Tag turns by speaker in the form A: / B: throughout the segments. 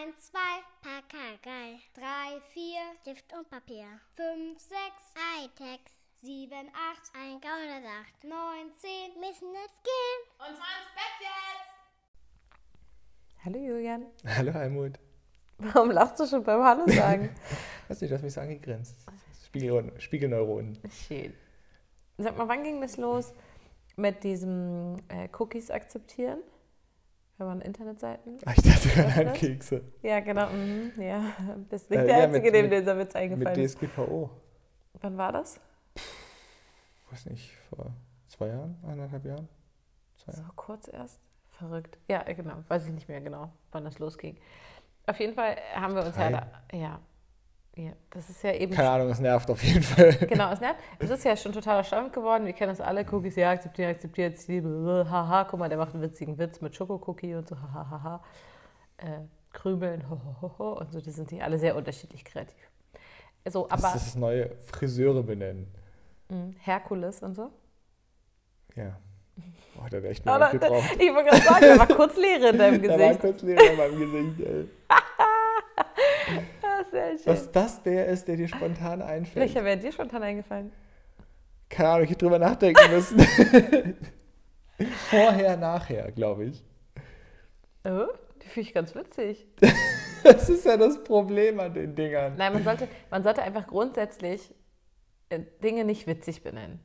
A: 1, 2, Pakagei. 3, 4, Stift und Papier. 5, 6, Hightech. 7, 8, ein Gaunersacht. 9, 10, müssen jetzt gehen.
B: Und zwar ins Bett jetzt!
C: Hallo Julian.
D: Hallo Almut.
C: Warum lachst du schon beim Hallo sagen?
D: Weiß nicht, du hast mich so angegrenzt. Spiegel, Spiegelneuronen.
C: Schön. Sag mal, wann ging das los mit diesem äh, Cookies akzeptieren? Wenn man Internetseiten.
D: Ach, ich dachte
C: Was
D: an? Kekse.
C: Ja, genau. Mhm, ja, bist nicht
D: Äh,
C: der
D: ja,
C: Einzige,
D: mit-
C: dem
D: mit-
C: dieser Witz
D: Mit
C: eingefallen ist.
D: DSGVO.
C: Wann war das?
D: Weiß nicht, vor zwei Jahren, eineinhalb Jahren? Zwei
C: So kurz erst. Verrückt. Ja, genau. Weiß ich nicht mehr genau, wann das losging. Auf jeden Fall haben wir uns
D: Drei.
C: ja, da, ja, ja, das ist ja eben
D: Keine Ahnung, es nervt auf jeden Fall.
C: Genau, es nervt. Es ist ja schon totaler Standard geworden. Wir kennen das alle. Cookies, ja, akzeptieren, akzeptieren, haha. Guck mal, der macht einen witzigen Witz mit Schokocookie und so, hahaha. Äh, Krümeln, ho, ho, ho, ho. Und so, die sind die alle sehr unterschiedlich kreativ. So,
D: Das
C: aber
D: ist das neue Friseure benennen.
C: mh, Herkules und so.
D: Ja. Boah, der hat echt
C: Oh,
D: nur
C: da,
D: gebraucht.
C: ich wollte gerade sagen, da war kurz Leere in deinem
D: Da war
C: Gesicht.
D: kurz Leere in meinem Gesicht, ey.
C: Sehr schön.
D: Was das der ist, der dir spontan einfällt.
C: Welcher wäre dir spontan eingefallen?
D: Keine Ahnung, ich hätte drüber nachdenken müssen. Vorher, nachher, glaube ich.
C: Oh, die finde ich ganz witzig.
D: Das ist ja das Problem an den Dingern.
C: Nein, man sollte, man sollte einfach grundsätzlich äh, Dinge nicht witzig benennen.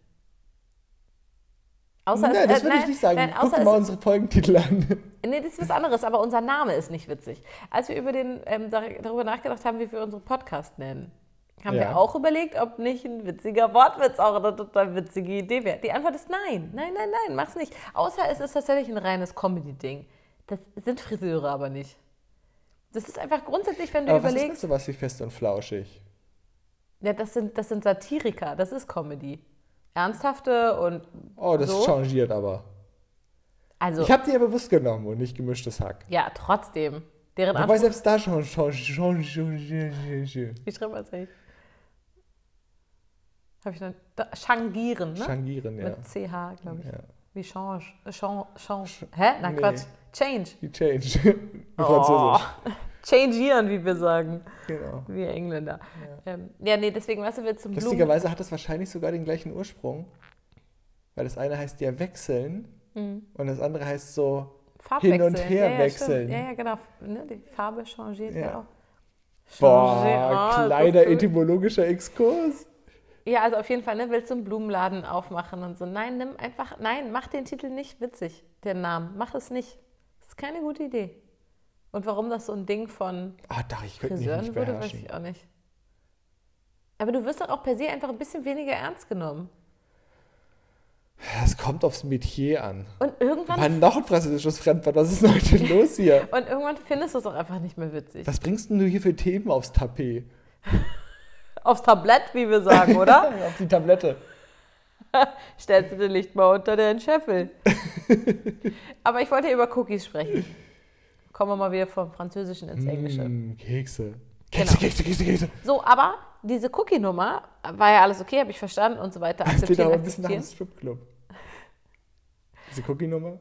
C: Außer
D: Nein,
C: es-
D: das
C: äh,
D: würde ich nicht sagen.
C: Nein,
D: Guck mal unsere Folgentitel an.
C: nee, das ist was anderes, aber unser Name ist nicht witzig. Als wir über den, ähm, dar- darüber nachgedacht haben, wie wir unseren Podcast nennen, haben
D: Ja.
C: wir auch überlegt, ob nicht ein witziger Wortwitz auch eine total witzige Idee wäre. Die Antwort ist nein. Nein, nein, nein, mach's nicht. Außer es ist tatsächlich ein reines Comedy-Ding. Das sind Friseure aber nicht. Das ist einfach grundsätzlich, wenn du
D: Aber was ist
C: überlegst.
D: mit sowas wie fest und flauschig?
C: Ja, das sind, das sind Satiriker, das ist Comedy. Ernsthafte und
D: Oh, das
C: so.
D: changiert aber.
C: Also,
D: Ich habe die ja bewusst genommen und nicht gemischtes Hack.
C: ja, trotzdem. Deren
D: Wobei selbst da schon
C: wie schreibt man das eigentlich? Habe ich dann, da, changieren, ne?
D: Changieren, ja.
C: Mit CH, glaube ich.
D: ja.
C: Wie change, change, change. Hä? Na
D: Nee.
C: Quatsch. Change.
D: Die Change. Wie
C: Oh.
D: Französisch.
C: Changieren, wie wir sagen.
D: Genau.
C: Wir Engländer. Ja, ähm, ja nee, deswegen, weißt du, wir zum Blumen...
D: Lustigerweise hat das wahrscheinlich sogar den gleichen Ursprung. Weil das eine heißt ja wechseln
C: Mhm.
D: und das andere heißt so hin und her
C: ja, ja,
D: wechseln.
C: Ja, ja, genau. Ne, die Farbe changiert ja, auch.
D: Boah,
C: Changer, ah, ist das
D: kleiner etymologischer Exkurs.
C: Ja, also auf jeden Fall, ne, willst du einen Blumenladen aufmachen und so. Nein, nimm einfach, nein, mach den Titel nicht witzig, den Namen. Mach es nicht. Das ist keine gute Idee. Und warum das so ein Ding von
D: Ah, doch, ich
C: Friseuren
D: nicht
C: wurde, weiß ich auch nicht. Aber du wirst doch auch per se einfach ein bisschen weniger ernst genommen.
D: Es kommt aufs Metier an.
C: Und irgendwann,
D: Mann, noch ein französisches Fremdwort. Was ist denn heute los hier?
C: und irgendwann findest du es auch einfach nicht mehr witzig.
D: Was bringst denn du hier für Themen aufs Tapet?
C: Aufs Tablett, wie wir sagen, oder?
D: Auf die Tablette.
C: Stellst du dir Licht mal unter den Scheffel. Aber ich wollte über Cookies sprechen. Kommen wir mal wieder vom Französischen ins Englische.
D: Mm, Kekse.
C: Genau.
D: Kekse, Kekse, Kekse, Kekse.
C: So, aber diese Cookie-Nummer war ja alles okay, habe ich verstanden und so weiter.
D: Das klingt aber ein bisschen nach einem. Stripclub. Diese Cookie-Nummer?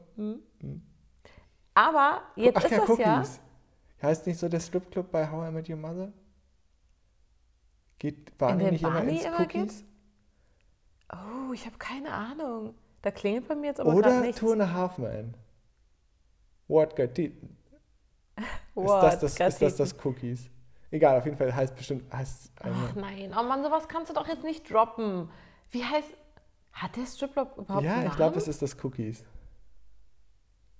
C: Aber jetzt
D: Ach
C: ist
D: ja,
C: das
D: Cookies.
C: ja.
D: Heißt nicht so der Stripclub bei How I Met Your Mother? Geht Barney nicht immer ins
C: immer
D: Cookies?
C: Oh, ich habe keine Ahnung. Da klingelt bei mir jetzt aber
D: Oder
C: nichts.
D: Two and a Half Men? What got?
C: What
D: ist, das das, ist das das Cookies? Egal, auf jeden Fall heißt bestimmt heißt
C: Ach nein, oh Mann, sowas kannst du doch jetzt nicht droppen. Wie heißt. Hat der Stripclub überhaupt
D: Ja,
C: einen
D: ich glaube,
C: Namen?
D: es ist das Cookies.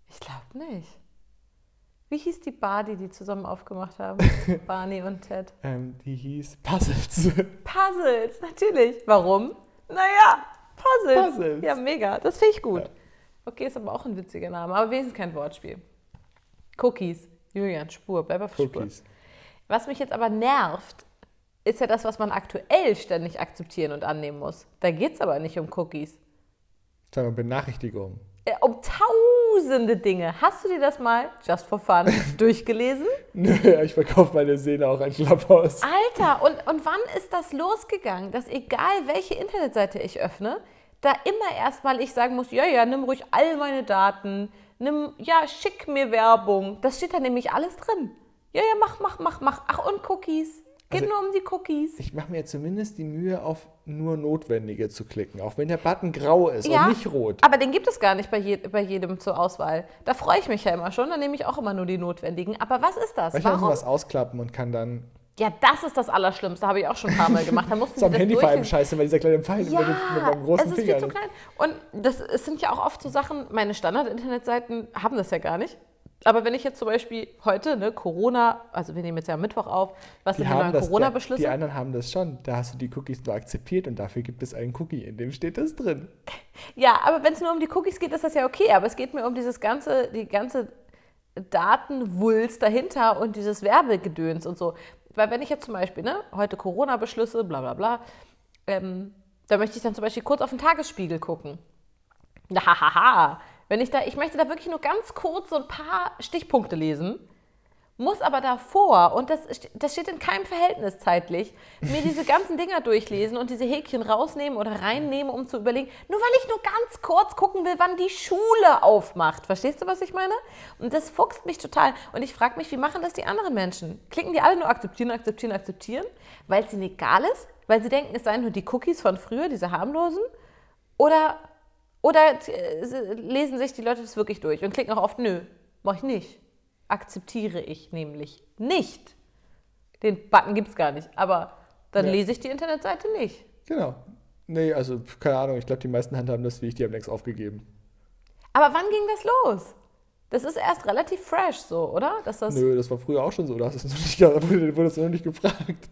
C: Ich glaube nicht. Wie hieß die Bar, die die zusammen aufgemacht haben? Barney und Ted.
D: Ähm, die hieß Puzzles.
C: Puzzles, natürlich. Warum? Naja, Puzzles.
D: Puzzles.
C: Ja, mega. Das finde ich gut.
D: Ja.
C: Okay, ist aber auch ein witziger Name, aber wenigstens kein Wortspiel. Cookies. Julian, Spur, bleib auf Spur.
D: Cookies.
C: Was mich jetzt aber nervt, ist ja das, was man aktuell ständig akzeptieren und annehmen muss. Da geht es aber nicht um Cookies.
D: Sagen wir Benachrichtigungen.
C: Äh, Um tausende Dinge. Hast du dir das mal, just for fun, durchgelesen?
D: Nö, ich verkaufe meine Seele auch ein Clubhaus.
C: Alter, und, und wann ist das losgegangen, dass egal welche Internetseite ich öffne, da immer erstmal ich sagen muss, ja, ja, nimm ruhig all meine Daten, nimm, ja, schick mir Werbung. Das steht da nämlich alles drin. Ja, ja, mach, mach, mach, mach. Ach, und Cookies. Geht
D: Also-
C: nur um die Cookies.
D: Ich mache mir zumindest die Mühe, auf nur Notwendige zu klicken. Auch wenn der Button grau ist
C: Ja,
D: und nicht rot.
C: Aber den gibt es gar nicht bei, je, bei jedem zur Auswahl. Da freue ich mich ja immer schon. Dann nehme ich auch immer nur die notwendigen. Aber was ist das?
D: Manchmal muss man
C: Warum?
D: was ausklappen und kann dann
C: Ja, das ist das Allerschlimmste. Habe ich auch schon ein paar Mal gemacht. Da mussten
D: so am Handy vor allem scheiße, weil dieser kleine Pfeil
C: Ja,
D: mit, meinem großen
C: es ist
D: Finger.
C: viel zu klein. Und das es sind ja auch oft so Sachen, meine Standard-Internetseiten haben das ja gar nicht. Aber wenn ich jetzt zum Beispiel heute, ne, Corona, also wir nehmen jetzt ja Mittwoch auf, was
D: Die
C: sind die neuen Corona-Beschlüsse?
D: die anderen haben das schon. Da hast du die Cookies nur akzeptiert und dafür gibt es einen Cookie, in dem steht das drin.
C: Ja, aber wenn es nur um die Cookies geht, ist das ja okay. Aber es geht mir um dieses ganze, die ganze Datenwulst dahinter und dieses Werbegedöns und so. Weil wenn ich jetzt zum Beispiel, ne, heute Corona-Beschlüsse, bla bla bla, ähm, da möchte ich dann zum Beispiel kurz auf den Tagesspiegel gucken. Hahaha. Wenn ich da, ich möchte da wirklich nur ganz kurz so ein paar Stichpunkte lesen, muss aber davor, und das, das steht in keinem Verhältnis zeitlich, mir diese ganzen Dinger durchlesen und diese Häkchen rausnehmen oder reinnehmen, um zu überlegen, nur weil ich nur ganz kurz gucken will, wann die Schule aufmacht. Verstehst du, was ich meine? Und das fuchst mich total. Und ich frage mich, wie machen das die anderen Menschen? Klicken die alle nur akzeptieren, akzeptieren, akzeptieren, weil es ihnen egal ist? Weil sie denken, es seien nur die Cookies von früher, diese harmlosen? Oder, oder äh, lesen sich die Leute das wirklich durch und klicken auch auf Nö, mach ich nicht. Akzeptiere ich nämlich nicht. Den Button gibt es gar nicht, aber dann
D: Ja.
C: lese ich die Internetseite nicht.
D: Genau. Nee, also keine Ahnung. Ich glaube, die meisten handhaben das, wie ich die am längst aufgegeben.
C: Aber wann ging das los? Das ist erst relativ fresh so, oder? Dass das
D: Nö, das war früher auch schon so. Da hast du nicht, wurde es noch nicht gefragt.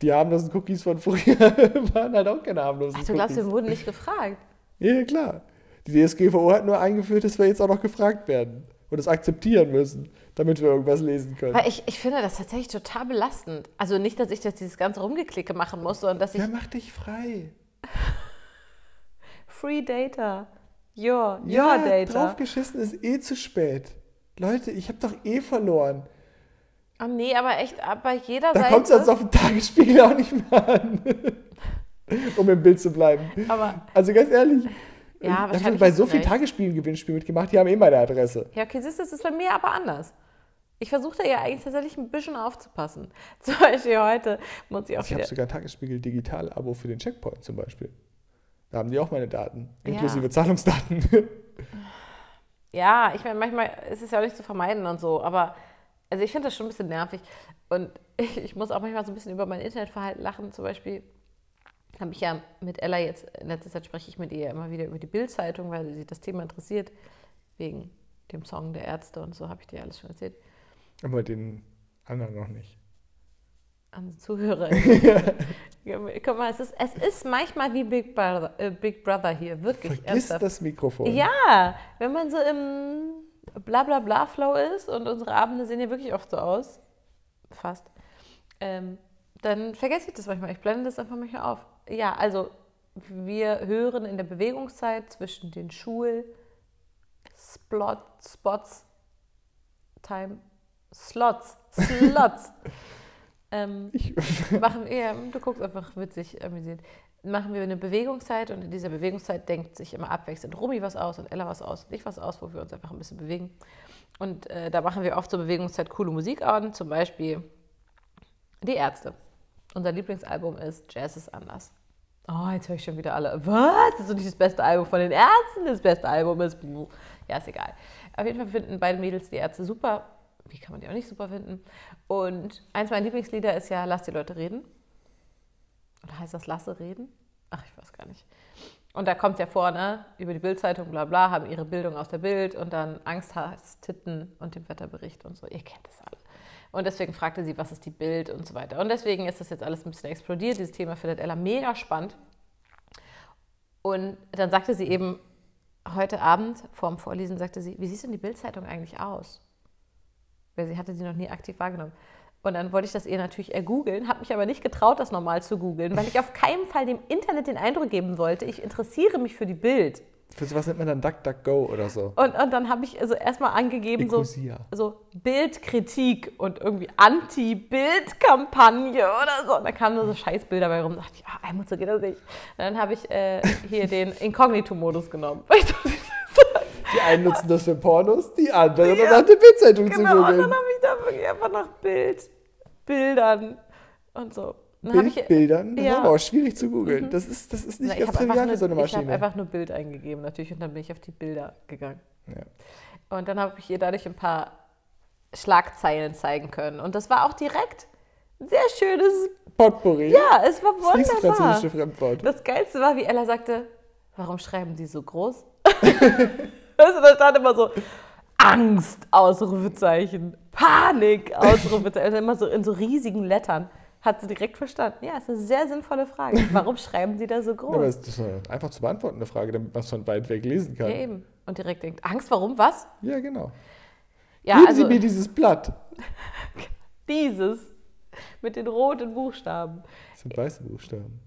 D: Die harmlosen Cookies von früher waren halt auch keine harmlosen
C: Ach, du glaubst,
D: Cookies.
C: wir wurden nicht gefragt.
D: Ja, klar. Die DSGVO hat nur eingeführt, dass wir jetzt auch noch gefragt werden und es akzeptieren müssen, damit wir irgendwas lesen können.
C: Weil ich, ich finde das tatsächlich total belastend. Also nicht, dass ich jetzt dieses ganze Rumgeklicke machen muss, sondern dass ich
D: Wer macht dich frei?
C: Free Data. Your, your
D: Ja,
C: Data.
D: draufgeschissen ist eh zu spät. Leute, ich habe doch eh verloren.
C: Oh nee, aber echt, bei jeder
D: Da
C: Seite.
D: kommt es jetzt auf den Tagesspiegel auch nicht mehr an. um im Bild zu bleiben.
C: aber
D: Also ganz ehrlich.
C: Ja,
D: ich habe bei so vielen
C: recht.
D: Tagesspielen-Gewinnspielen mitgemacht, die haben eh meine Adresse.
C: Ja, okay, siehst du, das ist bei mir aber anders. Ich versuche da ja eigentlich tatsächlich ein bisschen aufzupassen. Zum Beispiel heute muss ich auch
D: Ich habe sogar Tagesspiegel Digital-Abo für den Checkpoint zum Beispiel. Da haben die auch meine Daten,
C: Ja.
D: inklusive Zahlungsdaten.
C: Ja, ich meine, manchmal ist es ja auch nicht zu vermeiden und so, aber also ich finde das schon ein bisschen nervig. Und ich, ich muss auch manchmal so ein bisschen über mein Internetverhalten lachen. Zum Beispiel habe ich ja mit Ella jetzt, in letzter Zeit spreche ich mit ihr immer wieder über die Bild-Zeitung, weil sie das Thema interessiert, wegen dem Song der Ärzte und so, habe ich dir alles schon erzählt.
D: Aber den anderen noch nicht.
C: an Zuhörer. Guck mal, es ist, es ist manchmal wie Big Brother, äh, Big Brother hier, wirklich
D: Vergiss
C: ernsthaft.
D: das Mikrofon.
C: Ja, wenn man so im Blablabla-Flow ist und unsere Abende sehen ja wirklich oft so aus, fast, ähm, dann vergesse ich das manchmal. Ich blende das einfach manchmal auf. Ja, also wir hören in der Bewegungszeit zwischen den Schul, Splot, Spots, Time, Slots, Slots. ähm, machen wir, du guckst einfach witzig amüsiert, machen wir eine Bewegungszeit und in dieser Bewegungszeit denkt sich immer abwechselnd Rumi was aus und Ella was aus und ich was aus, wo wir uns einfach ein bisschen bewegen. Und äh, da machen wir oft zur Bewegungszeit coole Musik an, zum Beispiel die Ärzte. Unser Lieblingsalbum ist Jazz ist anders. Oh, jetzt höre ich schon wieder alle. Was? Das ist doch nicht das beste Album von den Ärzten. Das beste Album ist. Ja, ist egal. Auf jeden Fall finden beide Mädels die Ärzte super. Wie kann man die auch nicht super finden? Und eins meiner Lieblingslieder ist ja Lass die Leute reden. Oder heißt das Lasse reden? Ach, ich weiß gar nicht. Und da kommt ja vorne über die Bildzeitung, bla bla, haben ihre Bildung aus der Bild und dann Angst, Hass, Titten und dem Wetterbericht und so. Ihr kennt das alle. Und deswegen fragte sie, was ist die Bild und so weiter. Und deswegen ist das jetzt alles ein bisschen explodiert. Dieses Thema findet Ella mega spannend. Und dann sagte sie eben heute Abend vorm Vorlesen, sagte sie, wie sieht denn die Bildzeitung eigentlich aus? Weil sie hatte sie noch nie aktiv wahrgenommen. Und dann wollte ich das ihr natürlich ergoogeln, habe mich aber nicht getraut, das normal zu googeln, weil ich auf keinen Fall dem Internet den Eindruck geben wollte, ich interessiere mich für die Bild.
D: Für sowas nennt man dann DuckDuckGo oder so.
C: Und, und dann habe ich also erstmal angegeben, so,
D: Ecosia.
C: so Bildkritik und irgendwie Anti-Bild-Kampagne oder so. Und da kamen so Scheißbilder bei rum. Da dachte ich, ah, Almut, so geht das nicht. Und dann habe ich äh, hier den Inkognito-Modus genommen.
D: Die einen nutzen das für Pornos, die anderen,
C: Ja.
D: nach der Bildzeitung zu
C: Genau, und
D: googeln.
C: dann habe ich da wirklich einfach nach Bild, Bildern und so. Ich,
D: Bildbildern, das
C: ja.
D: ist aber auch schwierig zu googeln. Das, ist, das ist nicht
C: Na, ich
D: ganz
C: habe einfach,
D: trivial
C: nur-
D: für so eine
C: ich hab
D: Maschine.
C: einfach nur Bild eingegeben natürlich und dann bin ich auf die Bilder gegangen.
D: Ja.
C: Und dann habe ich ihr dadurch ein paar Schlagzeilen zeigen können. Und das war auch direkt ein sehr schönes,
D: Potpourri.
C: ja, es war
D: das
C: wunderbar.
D: französische Fremdwort.
C: Das Geilste war, wie Ella sagte, warum schreiben die so groß? du, da stand immer so Angst, Ausrufezeichen, Panik, Ausrufezeichen, also immer so in so riesigen Lettern. Hat sie direkt verstanden. Ja, ist eine sehr sinnvolle Frage. Warum schreiben die da so
D: Ja, aber
C: groß?
D: das ist eine einfach zu beantwortende Frage, damit man es von weit weg lesen kann.
C: Ja, eben. Und direkt denkt, Angst, warum, was?
D: Ja, genau.
C: Ja,
D: Geben
C: also
D: Sie mir dieses Blatt.
C: dieses mit den roten Buchstaben.
D: Das sind weiße Buchstaben.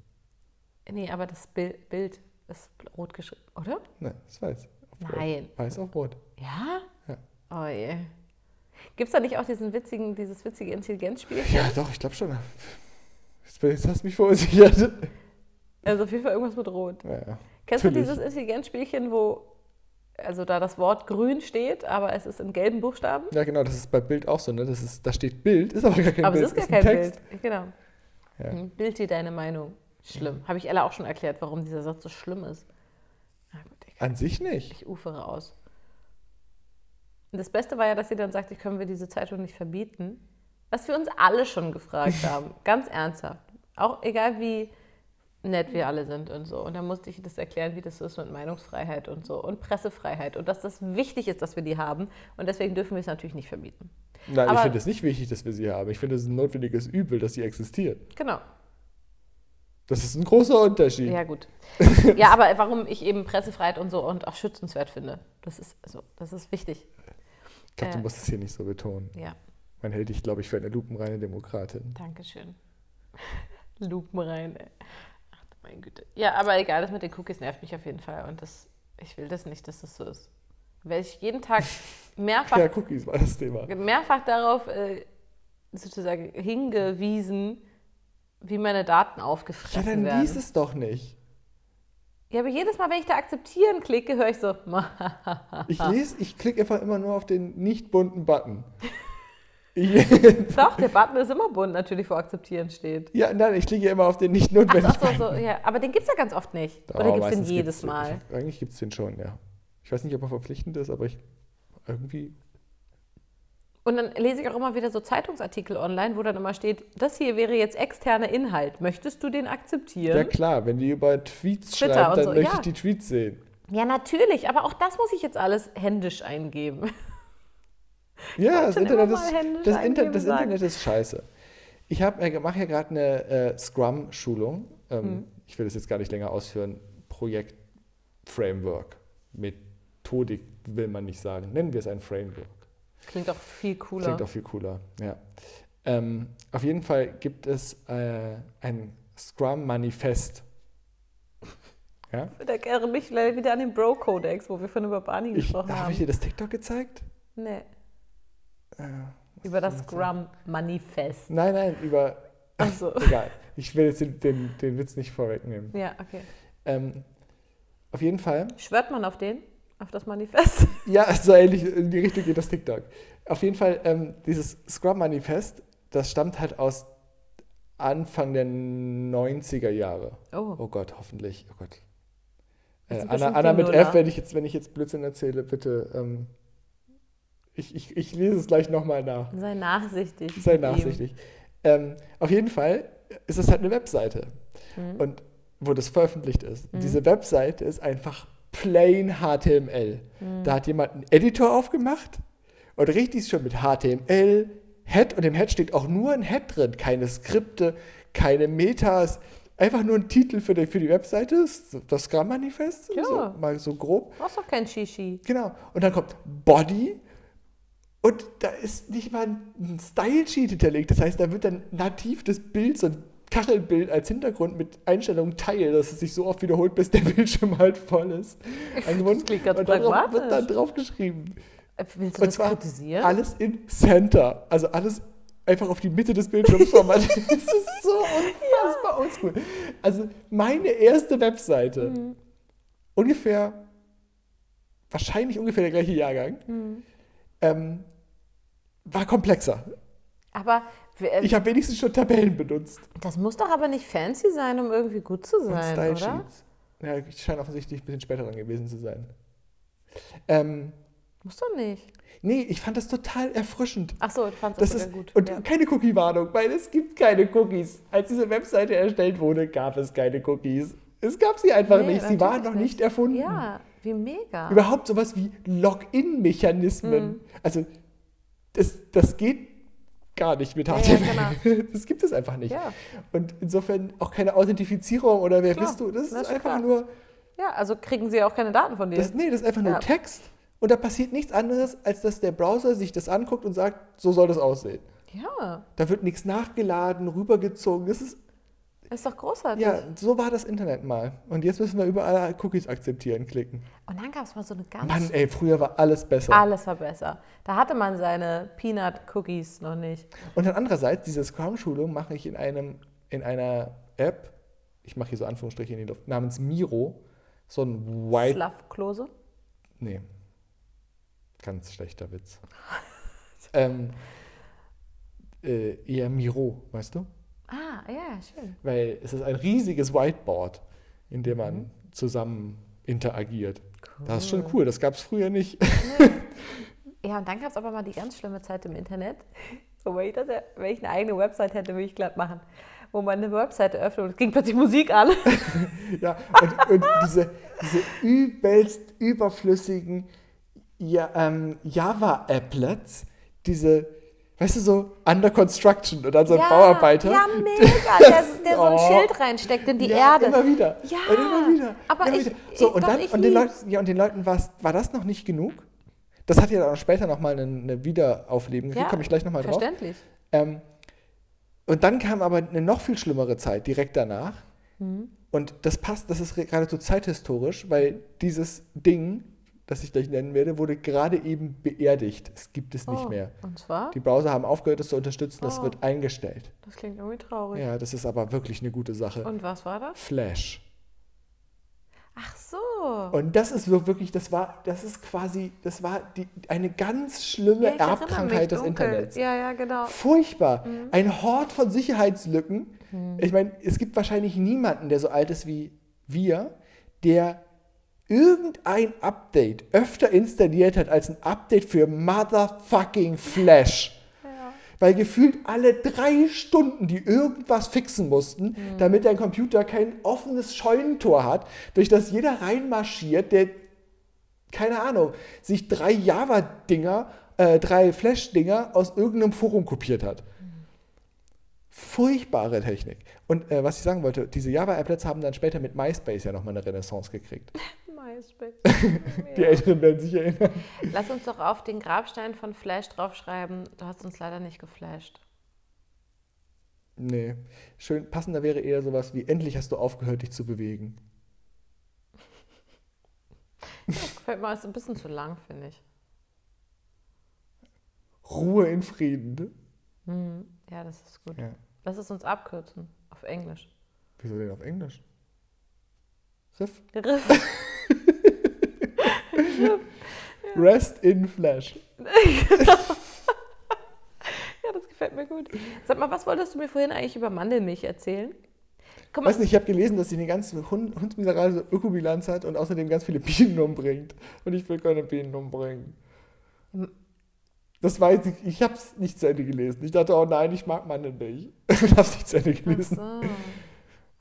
C: Nee, aber das Bild, Bild ist rot geschrieben, oder?
D: Nein, das ist weiß. Auf Rot.
C: Nein.
D: Weiß auf Rot.
C: Ja?
D: Ja.
C: Oh je. Gibt es da nicht auch diesen witzigen, dieses witzige Intelligenzspiel?
D: Ja, doch, ich glaube schon. Jetzt, hast du mich verunsichert.
C: Also auf jeden Fall irgendwas mit Rot.
D: Ja.
C: Kennst
D: Natürlich.
C: du dieses Intelligenzspielchen, wo also da das Wort grün steht, aber es ist in gelben Buchstaben?
D: ja, genau, das ist bei Bild auch so. Ne? Das ist, da steht Bild, ist aber gar kein
C: aber
D: Bild.
C: es ist gar
D: ein
C: kein
D: Text.
C: Bild. Genau.
D: Ja.
C: Hm, Bild dir deine Meinung. Schlimm. Habe ich Ella auch schon erklärt, warum dieser Satz so schlimm ist. Na gut, ich,
D: An sich nicht.
C: ich ufere aus. Und das Beste war ja, dass sie dann sagte, können wir diese Zeitung nicht verbieten? Was wir uns alle schon gefragt haben. Ganz ernsthaft. Auch egal wie nett wir alle sind und so. Und dann musste ich das erklären, wie das ist mit Meinungsfreiheit und so und Pressefreiheit und dass das wichtig ist, dass wir die haben. Und deswegen dürfen wir es natürlich nicht verbieten.
D: Nein,
C: Aber-
D: ich finde es nicht wichtig, dass wir sie haben. Ich finde, es ein notwendiges Übel, dass sie existieren.
C: Genau.
D: Das ist ein großer Unterschied.
C: Ja, gut. Ja, aber warum ich eben Pressefreiheit und so und auch schützenswert finde. Das ist, also, das ist wichtig.
D: Ich glaube, du
C: Äh.
D: musst es hier nicht so betonen.
C: Ja,
D: Man hält dich, glaube ich, für eine lupenreine Demokratin.
C: Dankeschön. Lupen rein, ey. Ach du meine Güte. Ja, aber egal, das mit den Cookies nervt mich auf jeden Fall. Und das, ich will das nicht, dass das so ist. Werde ich jeden Tag mehrfach,
D: Ja, Cookies war das Thema.
C: mehrfach darauf äh, sozusagen hingewiesen, wie meine Daten
D: Ja,
C: aufgefressen
D: dann
C: werden.
D: lies es doch nicht.
C: Ja, aber jedes Mal, wenn ich da akzeptieren klicke, höre ich so,
D: Ich lese, ich klicke einfach immer nur auf den nicht bunten Button.
C: Doch, der Button ist immer bunt, natürlich, wo akzeptieren steht.
D: ja, nein, ich klicke immer auf den nicht
C: Ach,
D: notwendig
C: so, ach so, so, ja. Aber den gibt es ja ganz oft nicht. Oder gibt es den jedes. Mal?
D: Ich, eigentlich gibt es den schon, ja. Ich weiß nicht, ob er verpflichtend ist, aber ich irgendwie.
C: Und dann lese ich auch immer wieder so Zeitungsartikel online, wo dann immer steht, das hier wäre jetzt externer Inhalt. Möchtest du den akzeptieren?
D: Ja klar, wenn die über Tweets
C: Twitter
D: schreiben, dann
C: so,
D: möchte
C: ja.
D: ich die Tweets sehen.
C: Ja, natürlich, aber auch das muss ich jetzt alles händisch eingeben.
D: Ja, das Internet, ist, das, Inter das. Internet ist scheiße. Ich äh, mache ja gerade eine äh, Scrum-Schulung. Ähm,
C: Hm.
D: Ich will das jetzt gar nicht länger ausführen. Projekt Framework. Methodik will man nicht sagen. Nennen wir es ein Framework.
C: Klingt auch viel cooler.
D: Klingt auch viel cooler, ja. Ähm, auf jeden Fall gibt es äh, ein Scrum-Manifest. Ja?
C: Da erinnere mich wieder an den Bro-Codex, wo wir von über Barney
D: Ich,
C: gesprochen
D: habe
C: haben.
D: ich dir das TikTok gezeigt?
C: nee,
D: Äh,
C: über das Scrum-Manifest.
D: nein, nein, über.
C: Achso.
D: Egal. Ich will jetzt den, den, den Witz nicht vorwegnehmen.
C: Ja, okay.
D: Ähm, auf jeden Fall.
C: Schwört man auf den? Auf das Manifest?
D: Ja, so ähnlich in die Richtung geht das TikTok. Auf jeden Fall, ähm, dieses Scrum-Manifest, das stammt halt aus Anfang der 90er Jahre.
C: Oh.
D: Oh Gott, hoffentlich. Oh Gott. Äh, Anna, Anna mit. F, wenn ich jetzt, wenn ich jetzt Blödsinn erzähle, bitte. Ähm, ich, ich, ich lese es gleich nochmal nach.
C: Sei nachsichtig.
D: Sei nachsichtig. Ähm, auf jeden Fall ist es halt eine Webseite.
C: Mhm.
D: Und wo das veröffentlicht ist. Diese Webseite ist einfach plain HTML.
C: Mhm.
D: Da hat jemand einen Editor aufgemacht und richtig schon mit HTML, Head und im Head steht auch nur ein Head drin. Keine Skripte, keine Metas. Einfach nur ein Titel für die, für die Webseite, das Scrum-Manifest,
C: Ja.
D: so, mal so grob.
C: Brauchst doch kein Shishi.
D: Genau. Und dann kommt Body und da ist nicht mal ein Style-Sheet hinterlegt. Das heißt, da wird dann nativ das Bild, so ein Kachelbild als Hintergrund mit Einstellungen teilen, dass es sich so oft wiederholt, bis der Bildschirm halt voll ist. Eingebunden.
C: klingt ganz
D: und darauf wird dann drauf geschrieben.
C: Äh, Willst du
D: Und
C: das
D: zwar
C: kritisieren?
D: alles in Center. Also alles einfach auf die Mitte des Bildschirms formatiert. das ist so unfassbar oldschool. Also meine erste Webseite,
C: Mhm.
D: ungefähr wahrscheinlich ungefähr der gleiche Jahrgang,
C: Mhm.
D: ähm, war komplexer.
C: Aber
D: Ich habe wenigstens schon Tabellen benutzt.
C: das muss doch aber nicht fancy sein, um irgendwie gut zu
D: Und
C: sein,
D: Style
C: oder?
D: Sheets. Ja, ich scheine offensichtlich ein bisschen später dran gewesen zu sein. Ähm,
C: Muss doch nicht.
D: nee, ich fand das total erfrischend.
C: Ach so, du fandst
D: Das
C: das
D: ist,
C: gut.
D: und
C: ja.
D: keine Cookie-Warnung, weil es gibt keine Cookies. Als diese Webseite erstellt wurde, gab es keine Cookies. Es gab sie einfach
C: Nee,
D: nicht. Sie waren noch nicht erfunden.
C: Ja, wie mega.
D: Überhaupt sowas wie Login-Mechanismen.
C: Mhm.
D: Also, das, das geht gar nicht mit HTML.
C: ja,
D: Das gibt es einfach nicht.
C: Ja.
D: Und insofern auch keine Authentifizierung oder wer
C: Klar,
D: bist du. Das
C: das
D: ist
C: ist
D: einfach
C: klar.
D: nur,
C: ja, also kriegen sie auch keine Daten von dir.
D: das, nee, das ist einfach nur
C: Ja.
D: Text. Und da passiert nichts anderes, als dass der Browser sich das anguckt und sagt, so soll das aussehen.
C: ja,
D: Da wird nichts nachgeladen, rübergezogen. Das ist,
C: ist doch großartig.
D: ja, so war das Internet mal. Und jetzt müssen wir überall Cookies akzeptieren klicken.
C: Und dann gab es mal so eine ganz...
D: Mann, ey, früher war alles besser.
C: Alles war besser. Da hatte man seine Peanut-Cookies noch nicht.
D: Und dann andererseits, diese Scrum-Schulung mache ich in, einem, in einer App, ich mache hier so Anführungsstriche in die Luft, namens Miro. So ein White.
C: Slav-Klose.
D: Nee. Ganz schlechter Witz. ähm, äh, eher Miro, weißt du?
C: Ah, ja, schön.
D: Weil es ist ein riesiges Whiteboard, in dem man
C: Mhm.
D: zusammen interagiert. Das ist schon cool, das gab es früher nicht.
C: Ja, und dann gab es aber mal die ganz schlimme Zeit im Internet. So, wenn ich, das, wenn ich eine eigene Website hätte, würde ich glatt machen. Wo man eine Webseite öffnet und es ging plötzlich Musik an.
D: Ja, und, und diese, diese übelst überflüssigen ja, ähm, Java-Applets, diese, weißt du, so Under Construction und dann so ein Bauarbeiter.
C: Ja, mega. Der, der so ein
D: Oh.
C: Schild reinsteckt in die
D: ja,
C: Erde.
D: Immer wieder.
C: Ja,
D: und immer wieder.
C: aber
D: immer
C: ich-
D: wieder. So,
C: ich-
D: und,
C: doch,
D: dann, und, den. Leuten, ja, und den Leuten war das noch nicht genug. Das hat ja dann auch später nochmal eine, eine Wiederaufleben gekriegt,
C: Ja,
D: komme ich gleich nochmal drauf.
C: Verständlich.
D: Ähm, und dann kam aber eine noch viel schlimmere Zeit direkt danach.
C: Mhm.
D: Und das passt, das ist geradezu zeithistorisch, weil dieses Ding, das ich gleich nennen werde, wurde gerade eben beerdigt. Es gibt es nicht
C: Oh,
D: mehr.
C: Und zwar?
D: Die Browser haben aufgehört, es zu unterstützen, das
C: Oh.
D: wird eingestellt.
C: Das klingt irgendwie traurig.
D: Ja, das ist aber wirklich eine gute Sache.
C: Und was war das?
D: Flash.
C: Ach so.
D: Und das ist wir- wirklich, das war, das ist quasi, das war die, eine ganz schlimme
C: Ja,
D: Erbkrankheit des
C: dunkel.
D: Internets.
C: Ja, ja, genau.
D: Furchtbar. Ein Hort von Sicherheitslücken. Ich meine, es gibt wahrscheinlich niemanden, der so alt ist wie wir, der irgendein Update öfter installiert hat als ein Update für motherfucking Flash. Weil gefühlt alle drei Stunden die irgendwas fixen mussten, damit dein Computer kein offenes Scheunentor hat, durch das jeder reinmarschiert, der, keine Ahnung, sich drei Java-Dinger, äh, drei Flash-Dinger aus irgendeinem Forum kopiert hat. Furchtbare Technik. Und äh, was ich sagen wollte, diese Java-Applets haben dann später mit MySpace ja nochmal eine Renaissance gekriegt.
C: MySpace.
D: Die Älteren werden sich erinnern.
C: Lass uns doch auf den Grabstein von Flash draufschreiben. Du hast uns leider nicht geflasht.
D: Nee. Schön, passender wäre eher sowas wie, endlich hast du aufgehört, dich zu bewegen.
C: Das gefällt mir, ist ein bisschen zu lang, finde ich.
D: Ruhe in Frieden.
C: Hm. Ja, das ist gut.
D: Ja.
C: Lass es uns abkürzen auf Englisch.
D: Wieso denn auf Englisch? Riff?
C: Riff.
D: Rest in Flash.
C: Ja, das gefällt mir gut. Sag mal, was wolltest du mir vorhin eigentlich über Mandelmilch erzählen? Mal,
D: Weiß nicht, ich habe gelesen, dass sie eine ganz Hund hundsmiserable Ökobilanz hat und außerdem ganz viele Bienen umbringt. Und ich will keine Bienen umbringen. Das war jetzt, nicht- ich habe es nicht zu Ende gelesen. Ich dachte, oh nein, ich mag Mandelmilch. Ich habe es nicht zu Ende gelesen.
C: so.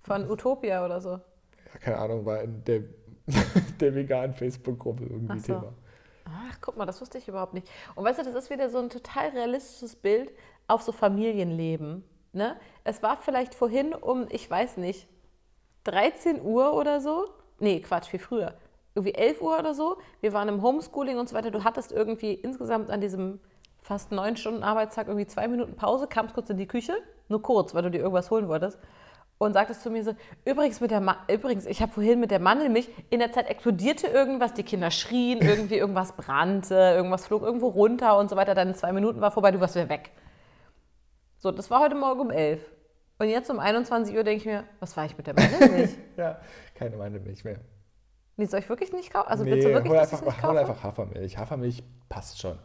C: Von Utopia oder so.
D: Ja, keine Ahnung, war in der, der veganen Facebook-Gruppe irgendwie
C: Ach so.
D: Thema.
C: Ach, guck mal, das wusste ich überhaupt nicht. Und weißt du, das ist wieder so ein total realistisches Bild auf so Familienleben. Ne? Es war vielleicht vorhin um, ich weiß nicht, 13 Uhr oder so. Nee, Quatsch, viel früher. Irgendwie 11 Uhr oder so. Wir waren im Homeschooling und so weiter. Du hattest irgendwie insgesamt an diesem fast neun Stunden Arbeitstag irgendwie zwei Minuten Pause, kamst kurz in die Küche, nur kurz, weil du dir irgendwas holen wolltest. Und sagtest zu mir so, übrigens, mit der Ma übrigens ich habe vorhin mit der Mandelmilch, in der Zeit explodierte irgendwas, die Kinder schrien, irgendwie irgendwas brannte, irgendwas flog irgendwo runter und so weiter. Deine zwei Minuten war vorbei, du warst wieder weg. So, das war heute Morgen um 11. Und jetzt um 21 Uhr denke ich mir, was war ich mit der Mandelmilch?
D: Ja, keine Mandelmilch mehr.
C: Nee, soll ich wirklich nicht kaufen? Also
D: nee,
C: willst du wirklich,
D: hol einfach,
C: ich nicht
D: hol
C: kaufe?
D: einfach Hafermilch. Hafermilch passt schon.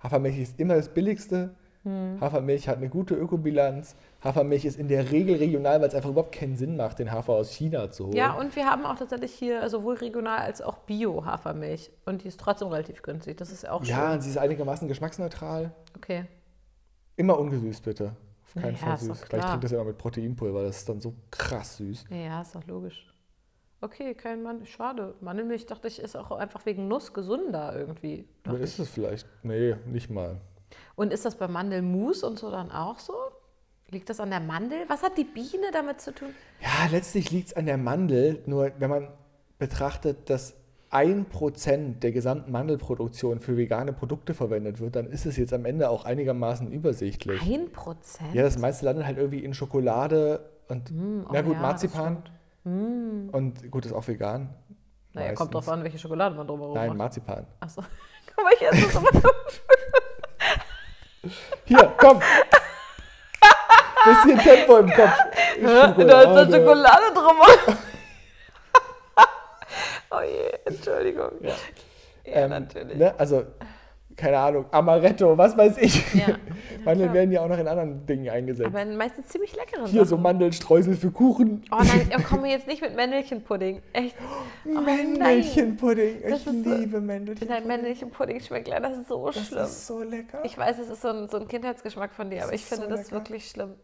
D: Hafermilch ist immer das Billigste.
C: Hm.
D: Hafermilch hat eine gute Ökobilanz. Hafermilch ist in der Regel regional, weil es einfach überhaupt keinen Sinn macht, den Hafer aus China zu holen.
C: Ja, und wir haben auch tatsächlich hier sowohl regional als auch Bio-Hafermilch. Und die ist trotzdem relativ günstig. Das ist auch
D: ja,
C: schön.
D: und sie ist einigermaßen geschmacksneutral.
C: Okay.
D: Immer ungesüßt, bitte. Auf keinen
C: Ja,
D: Fall süß.
C: Klar.
D: trinke das immer mit Proteinpulver, das ist dann so krass süß.
C: Ja, ist doch logisch. Okay, kein Mann. Schade. Mandelmilch dachte ich, ist auch einfach wegen Nuss gesünder irgendwie.
D: Ist es vielleicht? Nee, nicht mal.
C: Und ist das bei Mandelmus und so dann auch so? Liegt das an der Mandel? Was hat die Biene damit zu tun?
D: Ja, letztlich liegt es an der Mandel. Nur wenn man betrachtet, dass ein Prozent der gesamten Mandelproduktion für vegane Produkte verwendet wird, dann ist es jetzt am Ende auch einigermaßen übersichtlich.
C: Ein Prozent?
D: Ja, das meiste landet halt irgendwie in Schokolade und
C: oh
D: na gut,
C: ja, das
D: Marzipan. Und gut, ist auch vegan.
C: Naja, kommt drauf
D: meistens.
C: an, welche Schokolade man drumherum
D: Nein,
C: macht.
D: Marzipan.
C: Achso. Guck mal, ich esse das immer.
D: Hier, komm! Bisschen Tempo im Kopf.
C: Da ist da Schokolade drumherum. oh je, Entschuldigung.
D: Ja.
C: Ja,
D: Ähm,
C: natürlich.
D: Ne? Also, keine Ahnung, Amaretto, was weiß ich.
C: Ja.
D: Mandeln werden ja auch noch in anderen Dingen eingesetzt.
C: Aber meistens ziemlich leckeren
D: Hier so
C: Sachen.
D: Mandelstreusel für Kuchen.
C: Oh nein, oh, komm mir jetzt nicht mit Männelchenpudding. Echt. Oh,
D: Mändelchenpudding.
C: Das
D: Ich
C: ist so-
D: liebe
C: Nein,
D: Mändelchen.
C: Männelchenpudding schmeckt leider so
D: Das
C: schlimm.
D: ist so lecker.
C: Ich weiß, es ist so ein, so ein Kindheitsgeschmack von dir,
D: Das
C: aber ich finde
D: so
C: das wirklich schlimm.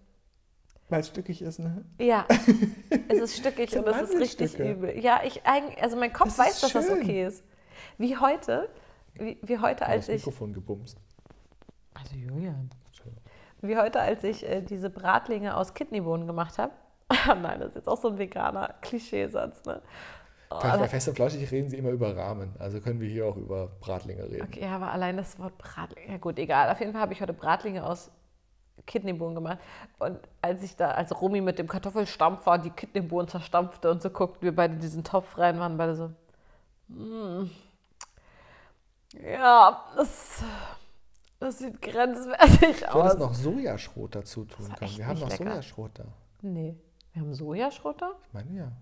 D: Weil es stückig ist, ne?
C: Ja, es ist stückig
D: So
C: und es ist richtig übel. Ja, ich eigentlich, also mein Kopf
D: Das
C: weiß, dass das okay ist. Wie heute, wie, wie heute, als
D: das
C: ich,
D: Mikrofon gebumst.
C: also Julian, wie heute, als ich äh, diese Bratlinge aus Kidneybohnen gemacht habe. Nein, das ist jetzt auch so ein veganer Klischeesatz, ne? Oh,
D: Bei Fest und Flauschig reden sie immer über Rahmen. Also können wir hier auch über Bratlinge reden.
C: Okay, aber allein das Wort Bratlinge, ja gut, egal. Auf jeden Fall habe ich heute Bratlinge aus Kidneybohnen gemacht. Und als ich da, als Romy mit dem Kartoffelstampfer die Kidneybohnen zerstampfte und so guckten wir beide in diesen Topf rein, waren beide so, mm, ja, das, das sieht grenzwertig
D: Du
C: aus.
D: hättest noch Sojaschrot dazu tun können. Wir haben noch
C: lecker.
D: Sojaschrot da.
C: Nee, wir haben Sojaschrot da?
D: Ich meine, ja.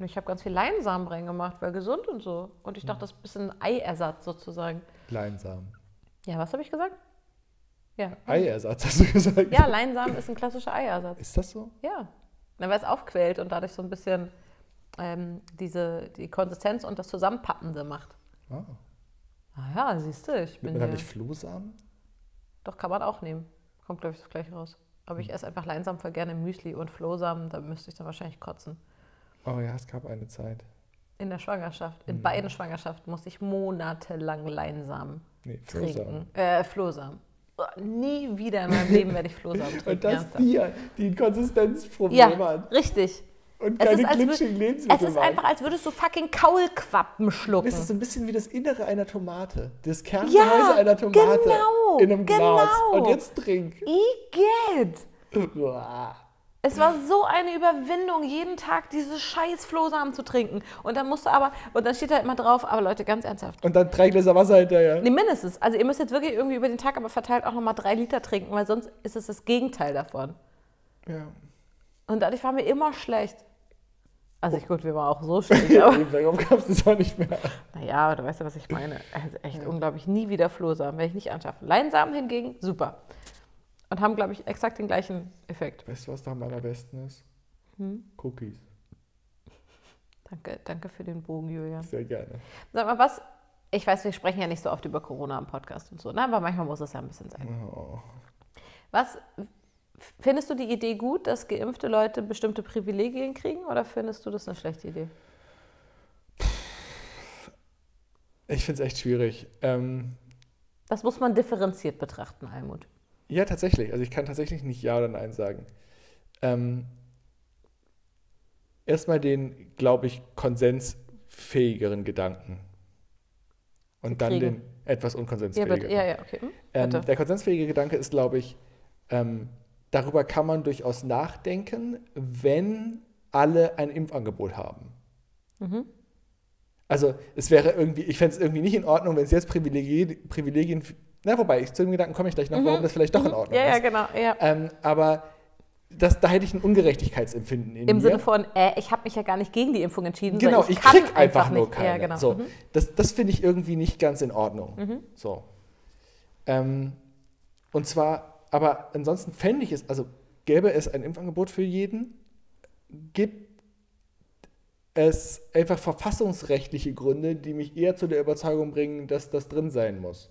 C: Ich habe ganz viel Leinsamen reingemacht, weil gesund und so. Und ich dachte, das ist ein bisschen Eiersatz sozusagen.
D: Leinsamen.
C: Ja, was habe ich gesagt? Ja.
D: Eiersatz, hast du gesagt?
C: Ja, Leinsamen ist ein klassischer Eiersatz.
D: Ist das so?
C: Ja. Na, weil es aufquält und dadurch so ein bisschen ähm, diese, die Konsistenz und das Zusammenpappende macht.
D: Ah.
C: Ah ja, siehst du, ich bin
D: da
C: hier,
D: nicht Flohsamen?
C: Doch, kann man auch nehmen. Kommt, glaube ich, das gleich raus. Aber ich esse einfach Leinsamen voll gerne Müsli und Flohsamen, da müsste ich dann wahrscheinlich kotzen.
D: Oh ja, es gab eine Zeit.
C: In der Schwangerschaft,
D: Mhm.
C: in beiden Schwangerschaften musste ich monatelang Leinsamen
D: Nee, Flohsamen.
C: trinken. Äh, Flohsamen. Nie wieder in meinem Leben werde ich Flohsamen trinken.
D: Und das
C: ernsthaft.
D: die, die ein Konsistenzproblem
C: ja,
D: hat
C: richtig.
D: Und
C: Es
D: keine
C: ist,
D: glitschigen Lebensmittel
C: es ist
D: mag.
C: einfach, als würdest du fucking Kaulquappen schlucken.
D: Es ist so ein bisschen wie das Innere einer Tomate. Das
C: Ja,
D: Kerngehäuse einer Tomate
C: genau,
D: in einem Glas.
C: genau.
D: Und jetzt trink.
C: Igitt! Es war so eine Überwindung, jeden Tag diese scheiß Flohsamen zu trinken. Und dann musst du aber, und dann steht da immer drauf, aber Leute, ganz ernsthaft.
D: Und dann drei Gläser Wasser hinterher.
C: Nee, mindestens. Also ihr müsst jetzt wirklich irgendwie über den Tag aber verteilt auch nochmal drei Liter trinken, weil sonst ist es das Gegenteil davon.
D: Ja.
C: Und dadurch war mir immer schlecht. Also ich, gut, wir waren auch so schlecht, aber
D: gab es auch nicht mehr.
C: naja, aber du weißt ja, was ich meine. Also echt unglaublich, nie wieder Flohsamen, werde ich nicht anschaffen. Leinsamen hingegen, super. Und haben, glaube ich, exakt den gleichen Effekt.
D: Weißt du, was da am allerbesten ist?
C: Hm?
D: Cookies.
C: Danke, danke für den Bogen, Julian.
D: Sehr gerne.
C: Sag mal, was, ich weiß, wir sprechen ja nicht so oft über Corona im Podcast und so, ne? aber manchmal muss es ja ein bisschen sein.
D: Oh.
C: Was, findest du die Idee gut, dass geimpfte Leute bestimmte Privilegien kriegen oder findest du das eine schlechte Idee?
D: Ich finde es echt schwierig. Ähm,
C: Das muss man differenziert betrachten, Almut.
D: ja, tatsächlich. Also ich kann tatsächlich nicht Ja oder Nein sagen. Ähm, erstmal den, glaube ich, konsensfähigeren Gedanken. Und dann den etwas unkonsensfähigeren.
C: Ja, ja, okay. Hm?
D: Ähm, der konsensfähige Gedanke ist, glaube ich, ähm, darüber kann man durchaus nachdenken, wenn alle ein Impfangebot haben.
C: Mhm.
D: Also es wäre irgendwie, ich fände es irgendwie nicht in Ordnung, wenn es jetzt Privilegien, Privilegien, na wobei, ich, zu dem Gedanken komme ich gleich noch, warum das vielleicht doch in Ordnung
C: Mhm. Ja, ja,
D: ist.
C: genau. Ja.
D: Ähm, aber das, da hätte ich ein Ungerechtigkeitsempfinden in
C: Im
D: mir.
C: Sinne von, äh, ich habe mich ja gar nicht gegen die Impfung entschieden.
D: Genau, ich
C: kann
D: krieg einfach nur
C: nicht.
D: keine.
C: Ja, genau.
D: so,
C: Mhm.
D: Das, das finde ich irgendwie nicht ganz in Ordnung. So. Ähm, und zwar, aber ansonsten fände ich es, also gäbe es ein Impfangebot für jeden, gibt es einfach verfassungsrechtliche Gründe, die mich eher zu der Überzeugung bringen, dass das drin sein muss.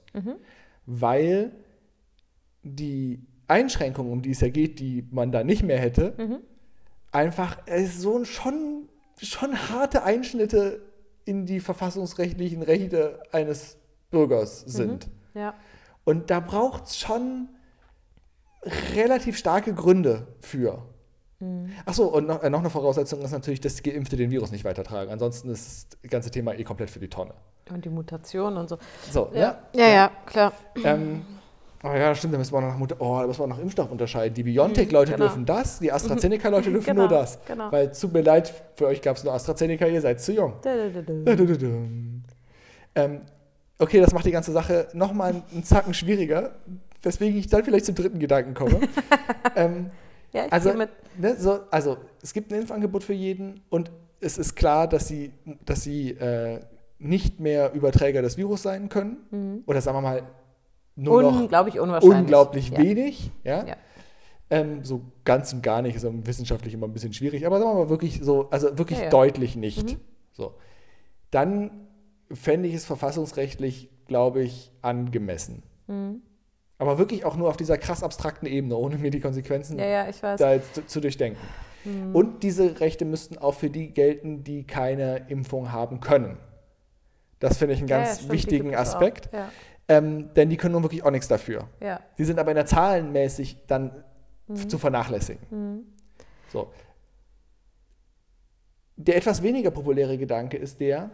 D: Weil die Einschränkungen, um die es ja geht, die man da nicht mehr hätte, einfach es so ein schon, schon harte Einschnitte in die verfassungsrechtlichen Rechte eines Bürgers sind.
C: Ja.
D: Und da braucht es schon relativ starke Gründe für. Achso, und noch, äh, noch eine Voraussetzung ist natürlich, dass Geimpfte den Virus nicht weitertragen. Ansonsten ist das ganze Thema eh komplett für die Tonne.
C: Und die Mutation und so.
D: So,
C: Ja,
D: ne?
C: ja, ja klar.
D: Ähm, oh ja, stimmt, da müssen wir auch noch, Mut- oh, da müssen wir noch Impfstoff unterscheiden. Die BioNTech-Leute
C: genau.
D: dürfen das, die AstraZeneca-Leute dürfen
C: Genau,
D: nur das.
C: genau.
D: Weil, tut mir leid, für euch gab es nur AstraZeneca, ihr seid zu jung.
C: Da, da, da, da.
D: Dudududum. Ähm, okay, das macht die ganze Sache nochmal einen Zacken schwieriger, weswegen ich dann vielleicht zum dritten Gedanken komme. ähm,
C: Ja, ich
D: also,
C: mit.
D: ne, so, also, es gibt ein Impfangebot für jeden und es ist klar, dass sie, dass sie äh, nicht mehr Überträger des Virus sein können. Oder sagen wir mal, nur noch
C: Unglaublich unwahrscheinlich.
D: unglaublich
C: ja.
D: wenig. Ja?
C: Ja.
D: Ähm, so ganz und gar nicht, ist wissenschaftlich immer ein bisschen schwierig, aber sagen wir mal wirklich so, also wirklich
C: ja.
D: deutlich nicht.
C: Mhm.
D: So. Dann fände ich es verfassungsrechtlich, glaube ich, angemessen.
C: Mhm.
D: Aber wirklich auch nur auf dieser krass abstrakten Ebene, ohne mir die Konsequenzen
C: Ja, ja,
D: da jetzt zu, zu durchdenken.
C: Mhm.
D: Und diese Rechte müssten auch für die gelten, die keine Impfung haben können. Das finde ich einen
C: Ja, ja,
D: ganz
C: die
D: wichtigen. Aspekt,
C: Ja,
D: ähm, denn die können nun wirklich auch nichts dafür.
C: ja.
D: Die sind aber in der zahlenmäßig dann
C: Mhm.
D: zu vernachlässigen. So. Der etwas weniger populäre Gedanke ist der,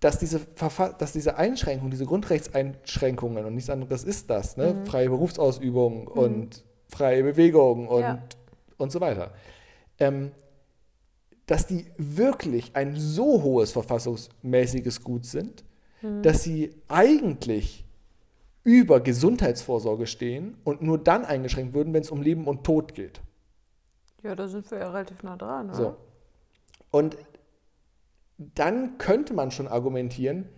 D: dass diese, Verfa dass diese Einschränkungen, diese Grundrechtseinschränkungen und nichts anderes ist das, ne? freie Berufsausübung und freie Bewegung und,
C: Ja.
D: und so weiter, ähm, dass die wirklich ein so hohes verfassungsmäßiges Gut sind, dass sie eigentlich über Gesundheitsvorsorge stehen und nur dann eingeschränkt würden, wenn es um Leben und Tod geht.
C: ja, da sind wir ja relativ nah dran. Oder?
D: So. Und dann könnte man schon argumentieren,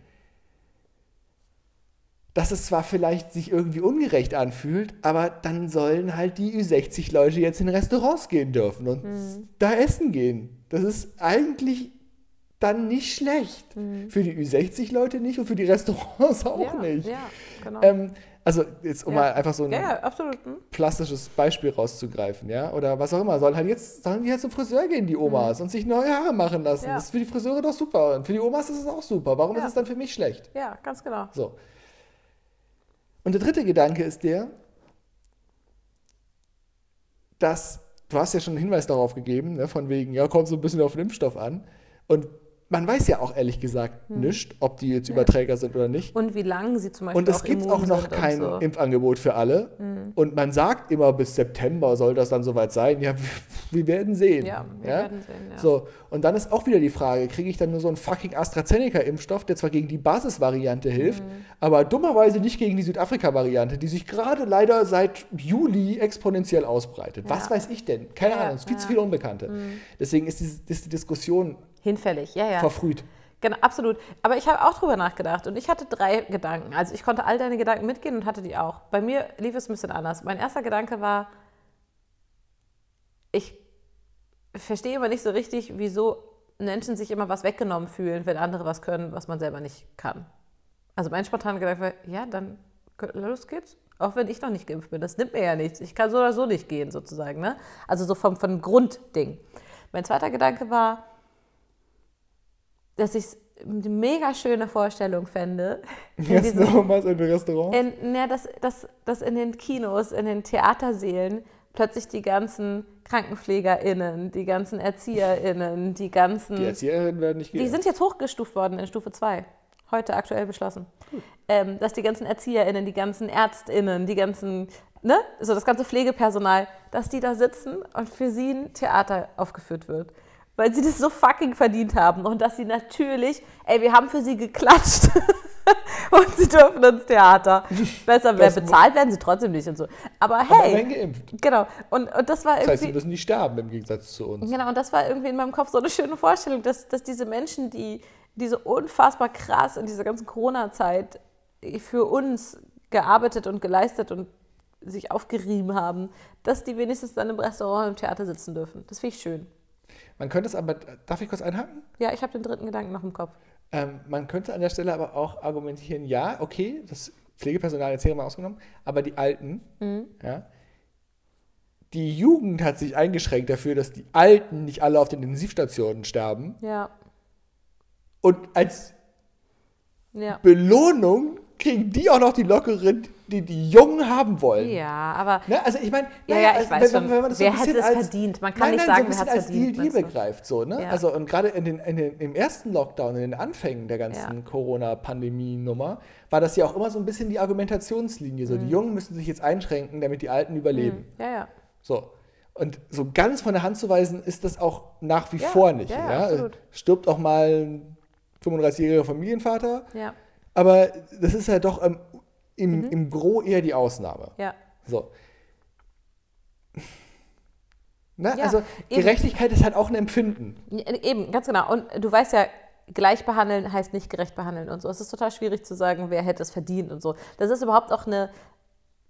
D: dass es zwar vielleicht sich irgendwie ungerecht anfühlt, aber dann sollen halt die Ü60-Leute jetzt in Restaurants gehen dürfen und da essen gehen. Das ist eigentlich dann nicht schlecht. Für die Ü60-Leute nicht und für die Restaurants auch
C: ja,
D: nicht.
C: Ja, genau.
D: Ähm, also jetzt um
C: Ja.
D: mal einfach so ein
C: ja. Hm?
D: plastisches Beispiel rauszugreifen, ja, oder was auch immer, sollen halt jetzt, sollen die halt zum Friseur gehen, die Omas, und sich neue Haare machen lassen.
C: Mhm.
D: Das ist für die Friseure doch super. Und für die Omas ist es auch super. Warum ist es dann für mich schlecht?
C: Ja, ganz genau.
D: So. Und der dritte Gedanke ist der, dass, du hast ja schon einen Hinweis darauf gegeben, ne, von wegen, ja, kommt so ein bisschen auf den Impfstoff an. Und man weiß ja auch ehrlich gesagt
C: Hm.
D: nicht, ob die jetzt Überträger sind oder nicht.
C: Und wie lange sie zum Beispiel
D: Und es gibt auch noch kein
C: so.
D: Impfangebot für alle. Und man sagt immer, bis September soll das dann soweit sein. Ja, wir werden sehen.
C: Ja, wir
D: ja?
C: werden sehen, ja.
D: So, und dann ist auch wieder die Frage, kriege ich dann nur so einen fucking AstraZeneca-Impfstoff, der zwar gegen die Basisvariante hilft,
C: Mhm.
D: aber dummerweise nicht gegen die Südafrika-Variante, die sich gerade leider seit Juli exponentiell ausbreitet. Was
C: Ja.
D: weiß ich denn? Keine
C: Ja,
D: Ahnung, es ist viel
C: ja.
D: Zu viel Unbekannte. Deswegen ist, diese, ist die Diskussion
C: Hinfällig, ja, ja.
D: verfrüht.
C: Genau, absolut. Aber ich habe auch drüber nachgedacht und ich hatte drei Gedanken. Also ich konnte all deine Gedanken mitgehen und hatte die auch. Bei mir lief es ein bisschen anders. Mein erster Gedanke war, ich verstehe immer nicht so richtig, wieso Menschen sich immer was weggenommen fühlen, wenn andere was können, was man selber nicht kann. Also mein spontaner Gedanke war, ja, dann los geht's. Auch wenn ich noch nicht geimpft bin. Das nimmt mir ja nichts. Ich kann so oder so nicht gehen, sozusagen. Ne? Also so vom, vom Grundding. Mein zweiter Gedanke war, dass ich es eine mega schöne Vorstellung fände.
D: nochmals in Restaurant.
C: in, na, dass, dass, dass in den Kinos, in den Theatersälen plötzlich die ganzen KrankenpflegerInnen, die ganzen ErzieherInnen, die ganzen.
D: Die Erzieherinnen werden nicht
C: Die
D: geimpft.
C: sind jetzt hochgestuft worden in Stufe 2. Heute aktuell beschlossen. Ähm, dass die ganzen ErzieherInnen, die ganzen ÄrztInnen, die ganzen, ne, so das ganze Pflegepersonal, dass die da sitzen und für sie ein Theater aufgeführt wird. Weil sie das so fucking verdient haben und dass sie natürlich, ey, wir haben für sie geklatscht. und sie dürfen ins Theater. Besser, wer bezahlt werden sie trotzdem nicht und so. Aber
D: Aber
C: hey,
D: immerhin geimpft.
C: genau. Und, und das war
D: Das heißt, sie
C: irgendwie.
D: müssen nicht sterben im Gegensatz zu uns.
C: Genau, und das war irgendwie in meinem Kopf so eine schöne Vorstellung, dass, dass diese Menschen, die, die so unfassbar krass in dieser ganzen Corona-Zeit für uns gearbeitet und geleistet und sich aufgerieben haben, dass die wenigstens dann im Restaurant im Theater sitzen dürfen. Das finde ich schön.
D: Man könnte es aber, darf ich kurz einhaken?
C: Ja, ich habe den dritten Gedanken noch im Kopf.
D: Ähm, man könnte an der Stelle aber auch argumentieren, ja, okay, das Pflegepersonal jetzt hier mal ausgenommen, aber die Alten,
C: Mhm.
D: ja, die Jugend hat sich eingeschränkt dafür, dass die Alten nicht alle auf den Intensivstationen sterben.
C: Ja,
D: Und als
C: ja.
D: Belohnung kriegen die auch noch die Lockeren, die die Jungen haben wollen.
C: Ja, aber
D: Ne? Also ich meine,
C: Ja, ja, ich
D: also
C: weiß
D: wenn, wenn man das so ein bisschen
C: hätte es
D: als,
C: verdient? Man kann
D: nein,
C: nicht
D: nein,
C: sagen,
D: so
C: wer
D: als Deal,
C: verdient,
D: Deal
C: meinst du?
D: begreift. So, ne?
C: Ja.
D: Also und gerade in den, in den, im ersten Lockdown, in den Anfängen der ganzen
C: Ja.
D: Corona-Pandemie-Nummer, war das ja auch immer so ein bisschen die Argumentationslinie.
C: Mhm.
D: So, die Jungen müssen sich jetzt einschränken, damit die Alten überleben.
C: ja, ja.
D: So. Und so ganz von der Hand zu weisen, ist das auch nach wie
C: Ja,
D: vor nicht.
C: ja,
D: Ja,
C: absolut.
D: Stirbt auch mal ein 35-jähriger Familienvater,
C: Ja,
D: aber das ist halt doch im, im,
C: Mhm.
D: im Gro eher die Ausnahme.
C: ja.
D: So. Ne?
C: Ja,
D: also
C: eben.
D: Gerechtigkeit ist halt auch ein Empfinden.
C: Eben, ganz genau. Und du weißt ja, gleich behandeln heißt nicht gerecht behandeln und so. Es ist total schwierig zu sagen, wer hätte es verdient und so. Das ist überhaupt auch eine,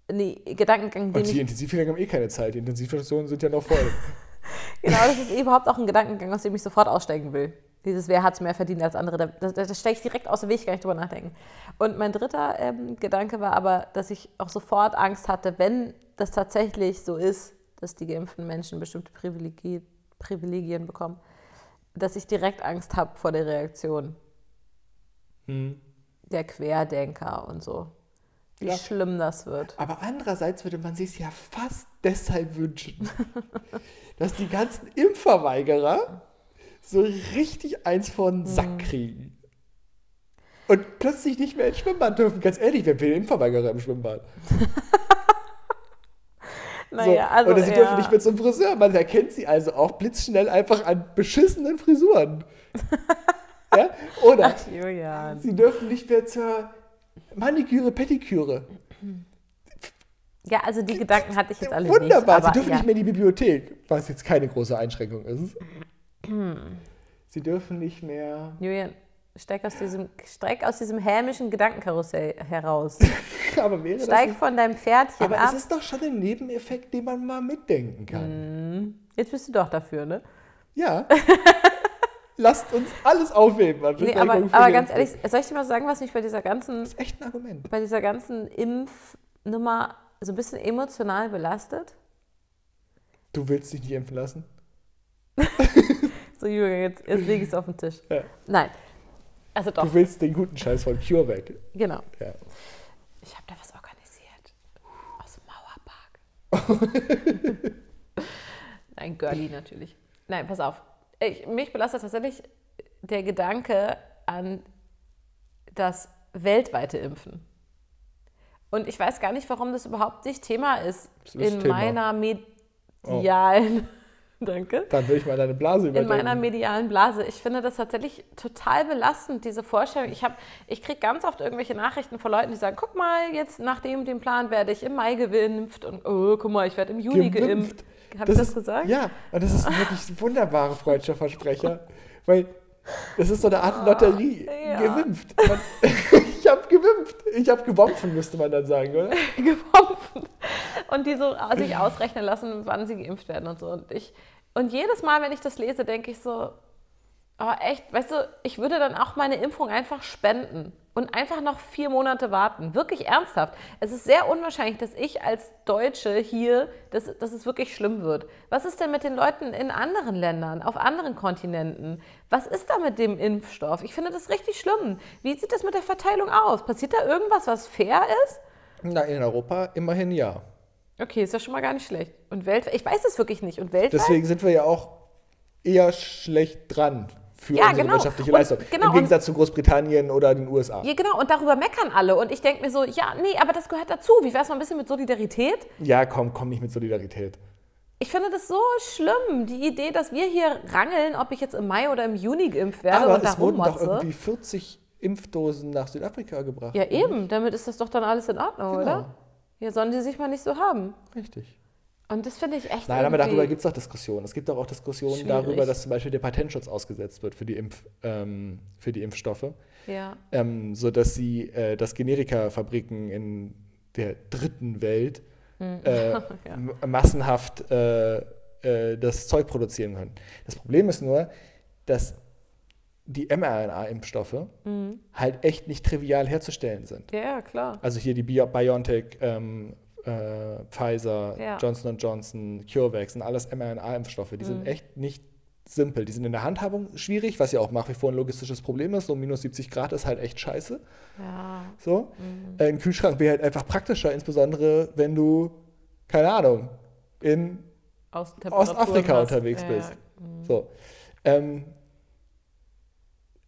C: eine Gedankengang, den
D: Und die
C: ich,
D: Intensivpfleger haben eh keine Zeit. Die Intensivstationen sind ja noch voll.
C: genau, das ist überhaupt auch ein Gedankengang, aus dem ich sofort aussteigen will. Dieses, wer hat es mehr verdient als andere, da, da, da steige ich direkt aus dem Weg, gar nicht drüber nachdenken. Und mein dritter ähm, Gedanke war aber, dass ich auch sofort Angst hatte, wenn das tatsächlich so ist, dass die geimpften Menschen bestimmte Privilegi Privilegien bekommen, dass ich direkt Angst habe vor der Reaktion
D: Hm.
C: der Querdenker und so. Wie
D: Ja.
C: schlimm das wird.
D: Aber andererseits würde man sich ja fast deshalb wünschen, dass die ganzen Impfverweigerer so richtig eins von
C: Mhm.
D: Sack kriegen. Und plötzlich nicht mehr ins Schwimmbad dürfen. Ganz ehrlich, wer will Impfverweigerer im Schwimmbad?
C: Naja,
D: so.
C: also.
D: Oder sie
C: ja.
D: dürfen nicht mehr zum Friseur. Man erkennt sie also auch blitzschnell einfach an beschissenen Frisuren. ja? Oder
C: Julian.
D: sie dürfen nicht mehr zur Maniküre, Pediküre.
C: Ja, also die Gedanken hatte ich jetzt alle
D: Wunderbar.
C: nicht.
D: sie dürfen
C: ja.
D: nicht mehr in die Bibliothek, was jetzt keine große Einschränkung ist.
C: Hm.
D: sie dürfen nicht mehr.
C: Julian, steig aus diesem, steig aus diesem hämischen Gedankenkarussell heraus.
D: Aber wäre das
C: Steig
D: nicht,
C: von deinem Pferdchen
D: aber
C: ab.
D: es ist doch schon ein Nebeneffekt, den man mal mitdenken kann.
C: Jetzt bist du doch dafür, ne?
D: Ja. Lasst uns alles aufheben.
C: Nee, aber, aber ganz ehrlich, soll ich dir mal sagen, was mich bei dieser ganzen,
D: Das ist echt ein Argument.
C: bei dieser ganzen Impfnummer so ein bisschen emotional belastet?
D: Du willst dich nicht impfen lassen?
C: So, Julian, jetzt, jetzt lege ich es auf den Tisch.
D: Ja.
C: Nein. Also doch,
D: Du willst den guten Scheiß von CureVac.
C: genau.
D: Ja.
C: Ich habe da was organisiert. Aus dem Mauerpark. Nein, Girlie natürlich. Nein, pass auf. Ich, mich belastet tatsächlich der Gedanke an das weltweite Impfen. Und ich weiß gar nicht, warum das überhaupt nicht Thema ist
D: ist
C: in
D: Thema.
C: meiner medialen, danke,
D: Dann will ich mal deine Blase
C: in
D: überdenken.
C: meiner medialen Blase. Ich finde das tatsächlich total belastend, diese Vorstellung. Ich, hab- ich kriege ganz oft irgendwelche Nachrichten von Leuten, die sagen, guck mal, jetzt nach dem, dem Plan werde ich im Mai geimpft und oh, guck mal, ich werde im Juni
D: Gewimpft.
C: geimpft. Habe ich das
D: ist,
C: gesagt?
D: Ja, und das ist wirklich ein wunderbarer freudscher Versprecher. Weil das ist so eine Art Lotterie.
C: Ja.
D: Gewimpft. Man, ich habe gewimpft. Ich habe gewompfen, müsste man dann sagen, oder?
C: geworfen. Und die so sich ausrechnen lassen, wann sie geimpft werden und so. Und, ich, und jedes Mal, wenn ich das lese, denke ich so, oh echt, weißt du, ich würde dann auch meine Impfung einfach spenden und einfach noch vier Monate warten. Wirklich ernsthaft. Es ist sehr unwahrscheinlich, dass ich als Deutsche hier, dass, dass es wirklich schlimm wird. Was ist denn mit den Leuten in anderen Ländern, auf anderen Kontinenten? Was ist da mit dem Impfstoff? Ich finde das richtig schlimm. Wie sieht das mit der Verteilung aus? Passiert da irgendwas, was fair ist?
D: Na, in Europa immerhin ja.
C: Okay, ist ja schon mal gar nicht schlecht. Und weltweit, ich weiß es wirklich nicht. Und weltweit?
D: Deswegen sind wir ja auch eher schlecht dran für
C: Ja,
D: unsere
C: genau.
D: wirtschaftliche
C: Und-
D: Leistung.
C: genau,
D: Im
C: und-
D: Gegensatz zu Großbritannien oder den USA.
C: Ja, genau, und darüber meckern alle. Und ich denke mir so, ja, nee, aber das gehört dazu. Wie wäre es mal ein bisschen mit Solidarität?
D: Ja, komm, komm nicht mit Solidarität.
C: Ich finde das so schlimm, die Idee, dass wir hier rangeln, ob ich jetzt im Mai oder im Juni geimpft werde
D: Aber
C: und da
D: es wurden doch irgendwie 40 Impfdosen nach Südafrika gebracht.
C: Ja, eben. Damit ist das doch dann alles in Ordnung,
D: Genau.
C: oder? Ja, sollen die sich mal nicht so haben.
D: Richtig.
C: Und das finde ich echt.
D: Nein, aber darüber gibt es auch Diskussionen. Es gibt auch, auch Diskussionen
C: Schwierig.
D: darüber, dass zum Beispiel der Patentschutz ausgesetzt wird für die, Impf, ähm, für die Impfstoffe,
C: Ja.
D: ähm, sodass sie, äh, dass Generika-Fabriken in der dritten Welt äh, m- massenhaft äh, äh, das Zeug produzieren können. Das Problem ist nur, dass die mRNA-Impfstoffe halt echt nicht trivial herzustellen sind.
C: ja, ja, klar.
D: Also hier die Bio BioNTech, ähm, äh, Pfizer,
C: Ja.
D: Johnson Johnson, CureVac sind alles mRNA-Impfstoffe. Die
C: Mhm.
D: sind echt nicht simpel. Die sind in der Handhabung schwierig, was ja auch nach wie vor ein logistisches Problem ist. So minus 70 Grad ist halt echt scheiße.
C: Ja.
D: So.
C: Mhm.
D: Äh, ein Kühlschrank wäre halt einfach praktischer, insbesondere wenn du, keine Ahnung, in Ostafrika
C: hast.
D: unterwegs
C: Ja,
D: bist.
C: ja.
D: So. Ähm,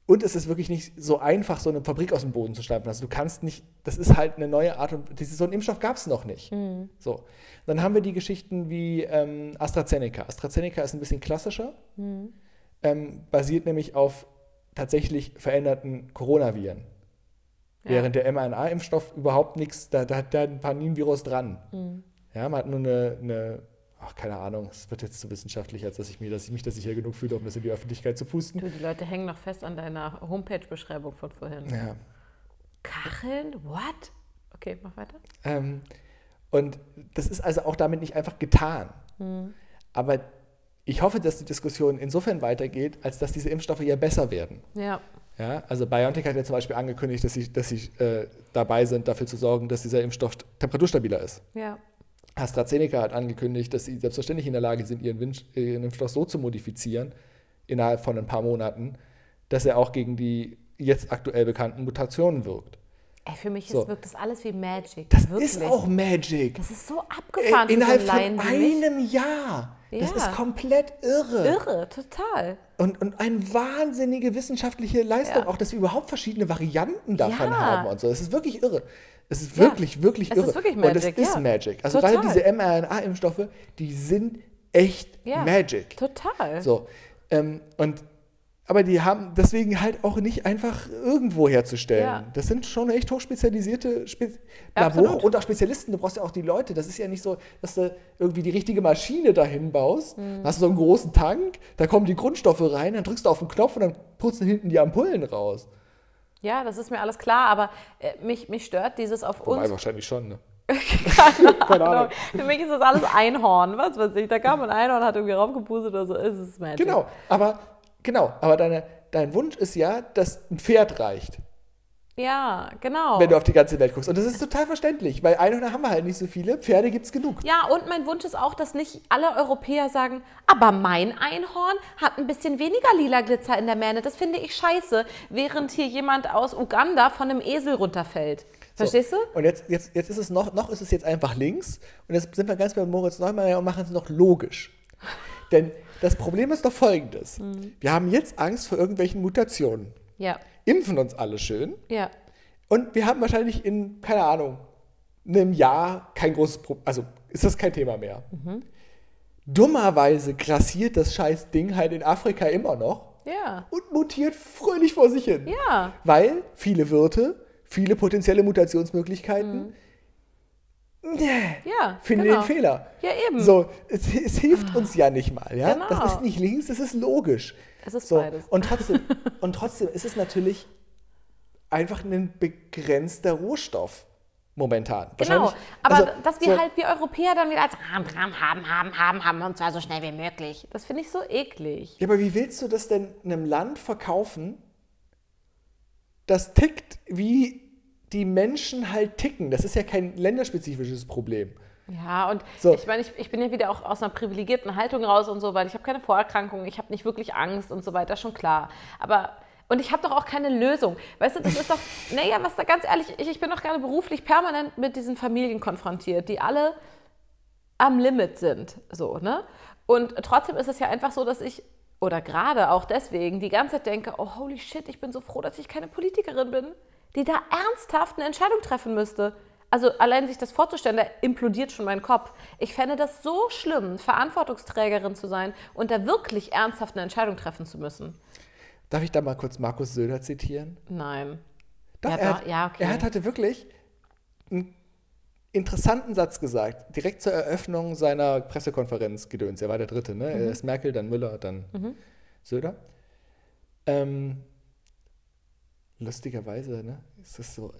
D: und es ist wirklich nicht so einfach, so eine Fabrik aus dem Boden zu stampfen. Also du kannst nicht, das ist halt eine neue Art und so einen Impfstoff gab es noch nicht.
C: Mhm.
D: So. Dann haben wir die Geschichten wie ähm, AstraZeneca. AstraZeneca ist ein bisschen klassischer,
C: Mhm.
D: ähm, basiert nämlich auf tatsächlich veränderten Coronaviren.
C: Ja.
D: Während der mRNA-Impfstoff überhaupt nichts, da, da hat da ein Paninvirus dran.
C: Mhm.
D: Ja, man hat nur eine, eine ach, keine Ahnung, es wird jetzt zu wissenschaftlich, als dass ich mir, dass ich mich da sicher genug fühle, um das in die Öffentlichkeit zu pusten.
C: Du, die Leute hängen noch fest an deiner Homepage-Beschreibung von vorhin.
D: Ja.
C: Kacheln? What? Okay, mach weiter.
D: Ähm, und das ist also auch damit nicht einfach getan. Aber ich hoffe, dass die Diskussion insofern weitergeht, als dass diese Impfstoffe ja besser werden.
C: Ja.
D: Ja, also BioNTech hat ja zum Beispiel angekündigt, dass sie, dass sie äh, dabei sind, dafür zu sorgen, dass dieser Impfstoff temperaturstabiler ist.
C: Ja.
D: AstraZeneca hat angekündigt, dass sie selbstverständlich in der Lage sind, ihren, Win- ihren Impfstoff so zu modifizieren, innerhalb von ein paar Monaten, dass er auch gegen die jetzt aktuell bekannten Mutationen wirkt.
C: Ey, für mich
D: So.
C: ist, wirkt das alles wie Magic.
D: Das
C: Wirklich.
D: ist auch Magic.
C: Das ist so
D: Äh,
C: abgefahren. für
D: innerhalb
C: so
D: von
C: wie mich.
D: einem Jahr. Das
C: Ja.
D: ist komplett irre.
C: Irre, total.
D: Und, und eine wahnsinnige wissenschaftliche Leistung,
C: Ja.
D: auch dass wir überhaupt verschiedene Varianten davon
C: Ja.
D: haben und so. Es ist wirklich irre. Es ist
C: Ja.
D: wirklich, wirklich
C: Es
D: irre.
C: ist wirklich
D: und es
C: Magic,
D: ist
C: ja.
D: Magic. Also
C: Total.
D: gerade diese mRNA-Impfstoffe, die sind echt
C: Ja.
D: Magic.
C: Total.
D: So. Ähm, und aber die haben deswegen halt auch nicht einfach irgendwo herzustellen.
C: Ja.
D: Das sind schon echt hochspezialisierte Spe
C: Absolut.
D: Labore und auch Spezialisten. Du brauchst ja auch die Leute. Das ist ja nicht so, dass du irgendwie die richtige Maschine dahin baust.
C: Mhm.
D: Hast du so einen großen Tank, da kommen die Grundstoffe rein, dann drückst du auf den Knopf und dann putzen hinten die Ampullen raus.
C: Ja, das ist mir alles klar, aber äh, mich, mich stört dieses auf
D: Wobei
C: uns.
D: wahrscheinlich schon. Ne?
C: Keine Ahnung. Für mich ist das alles Einhorn, was weiß ich. Da kam ein Einhorn, hat irgendwie raufgepustet oder so. Es ist Magic.
D: Genau, aber genau, aber deine, dein Wunsch ist ja, dass ein Pferd reicht.
C: Ja, genau.
D: wenn du auf die ganze Welt guckst. Und das ist total verständlich, weil Einhörner haben wir halt nicht so viele, Pferde gibt es genug.
C: Ja, und mein Wunsch ist auch, dass nicht alle Europäer sagen, aber mein Einhorn hat ein bisschen weniger lila Glitzer in der Mähne. Das finde ich scheiße, während hier jemand aus Uganda von einem Esel runterfällt. Verstehst du?
D: Und jetzt, jetzt, jetzt ist es noch, noch ist es jetzt einfach links und jetzt sind wir ganz bei Moritz Neumeier und machen es noch logisch. Denn das Problem ist doch folgendes.
C: Mhm.
D: Wir haben jetzt Angst vor irgendwelchen Mutationen.
C: Ja,
D: Impfen uns alle schön
C: ja.
D: und wir haben wahrscheinlich in, keine Ahnung, einem Jahr kein großes Problem, also ist das kein Thema mehr.
C: Mhm.
D: Dummerweise grassiert das scheiß Ding halt in Afrika immer noch
C: Ja,
D: und mutiert fröhlich vor sich hin.
C: ja,
D: Weil viele Wirte, viele potenzielle Mutationsmöglichkeiten, nee,
C: ja.
D: finden
C: genau.
D: den Fehler.
C: Ja, eben.
D: So, es, es hilft uns ja nicht mal, ja?
C: Genau.
D: Das ist nicht links, das ist logisch.
C: Es ist
D: so,
C: beides.
D: Und trotzdem, und trotzdem ist es natürlich einfach ein begrenzter Rohstoff momentan.
C: Genau,
D: Wahrscheinlich-
C: aber
D: also,
C: dass wir
D: so,
C: halt, wir Europäer dann wieder als haben, haben, haben, haben, haben, haben und zwar so schnell wie möglich. Das finde ich so eklig.
D: Ja, aber wie willst du das denn einem Land verkaufen, das tickt, wie die Menschen halt ticken? Das ist ja kein länderspezifisches Problem.
C: Ja, und
D: So.
C: ich meine, ich, ich bin ja wieder auch aus einer privilegierten Haltung raus und so, weil ich habe keine Vorerkrankungen, ich habe nicht wirklich Angst und so weiter, schon klar. Aber, und ich habe doch auch keine Lösung. Weißt du, das ist doch, naja, was da ganz ehrlich, ich, ich bin doch gerade beruflich permanent mit diesen Familien konfrontiert, die alle am Limit sind, so, ne? Und trotzdem ist es ja einfach so, dass ich, oder gerade auch deswegen, die ganze Zeit denke, oh holy shit, ich bin so froh, dass ich keine Politikerin bin, die da ernsthaft eine Entscheidung treffen müsste. Also allein sich das vorzustellen, da implodiert schon mein Kopf. Ich fände das so schlimm, Verantwortungsträgerin zu sein und da wirklich ernsthaft eine Entscheidung treffen zu müssen.
D: Darf ich da mal kurz Markus Söder zitieren?
C: Nein.
D: Doch,
C: Ja,
D: er,
C: doch,
D: hat,
C: ja, okay.
D: er hat hatte wirklich einen interessanten Satz gesagt, direkt zur Eröffnung seiner Pressekonferenz gedöns. Er war der Dritte, ne?
C: Mhm.
D: Erst Merkel, dann Müller, dann Söder. Ähm, lustigerweise, ne? Ist das so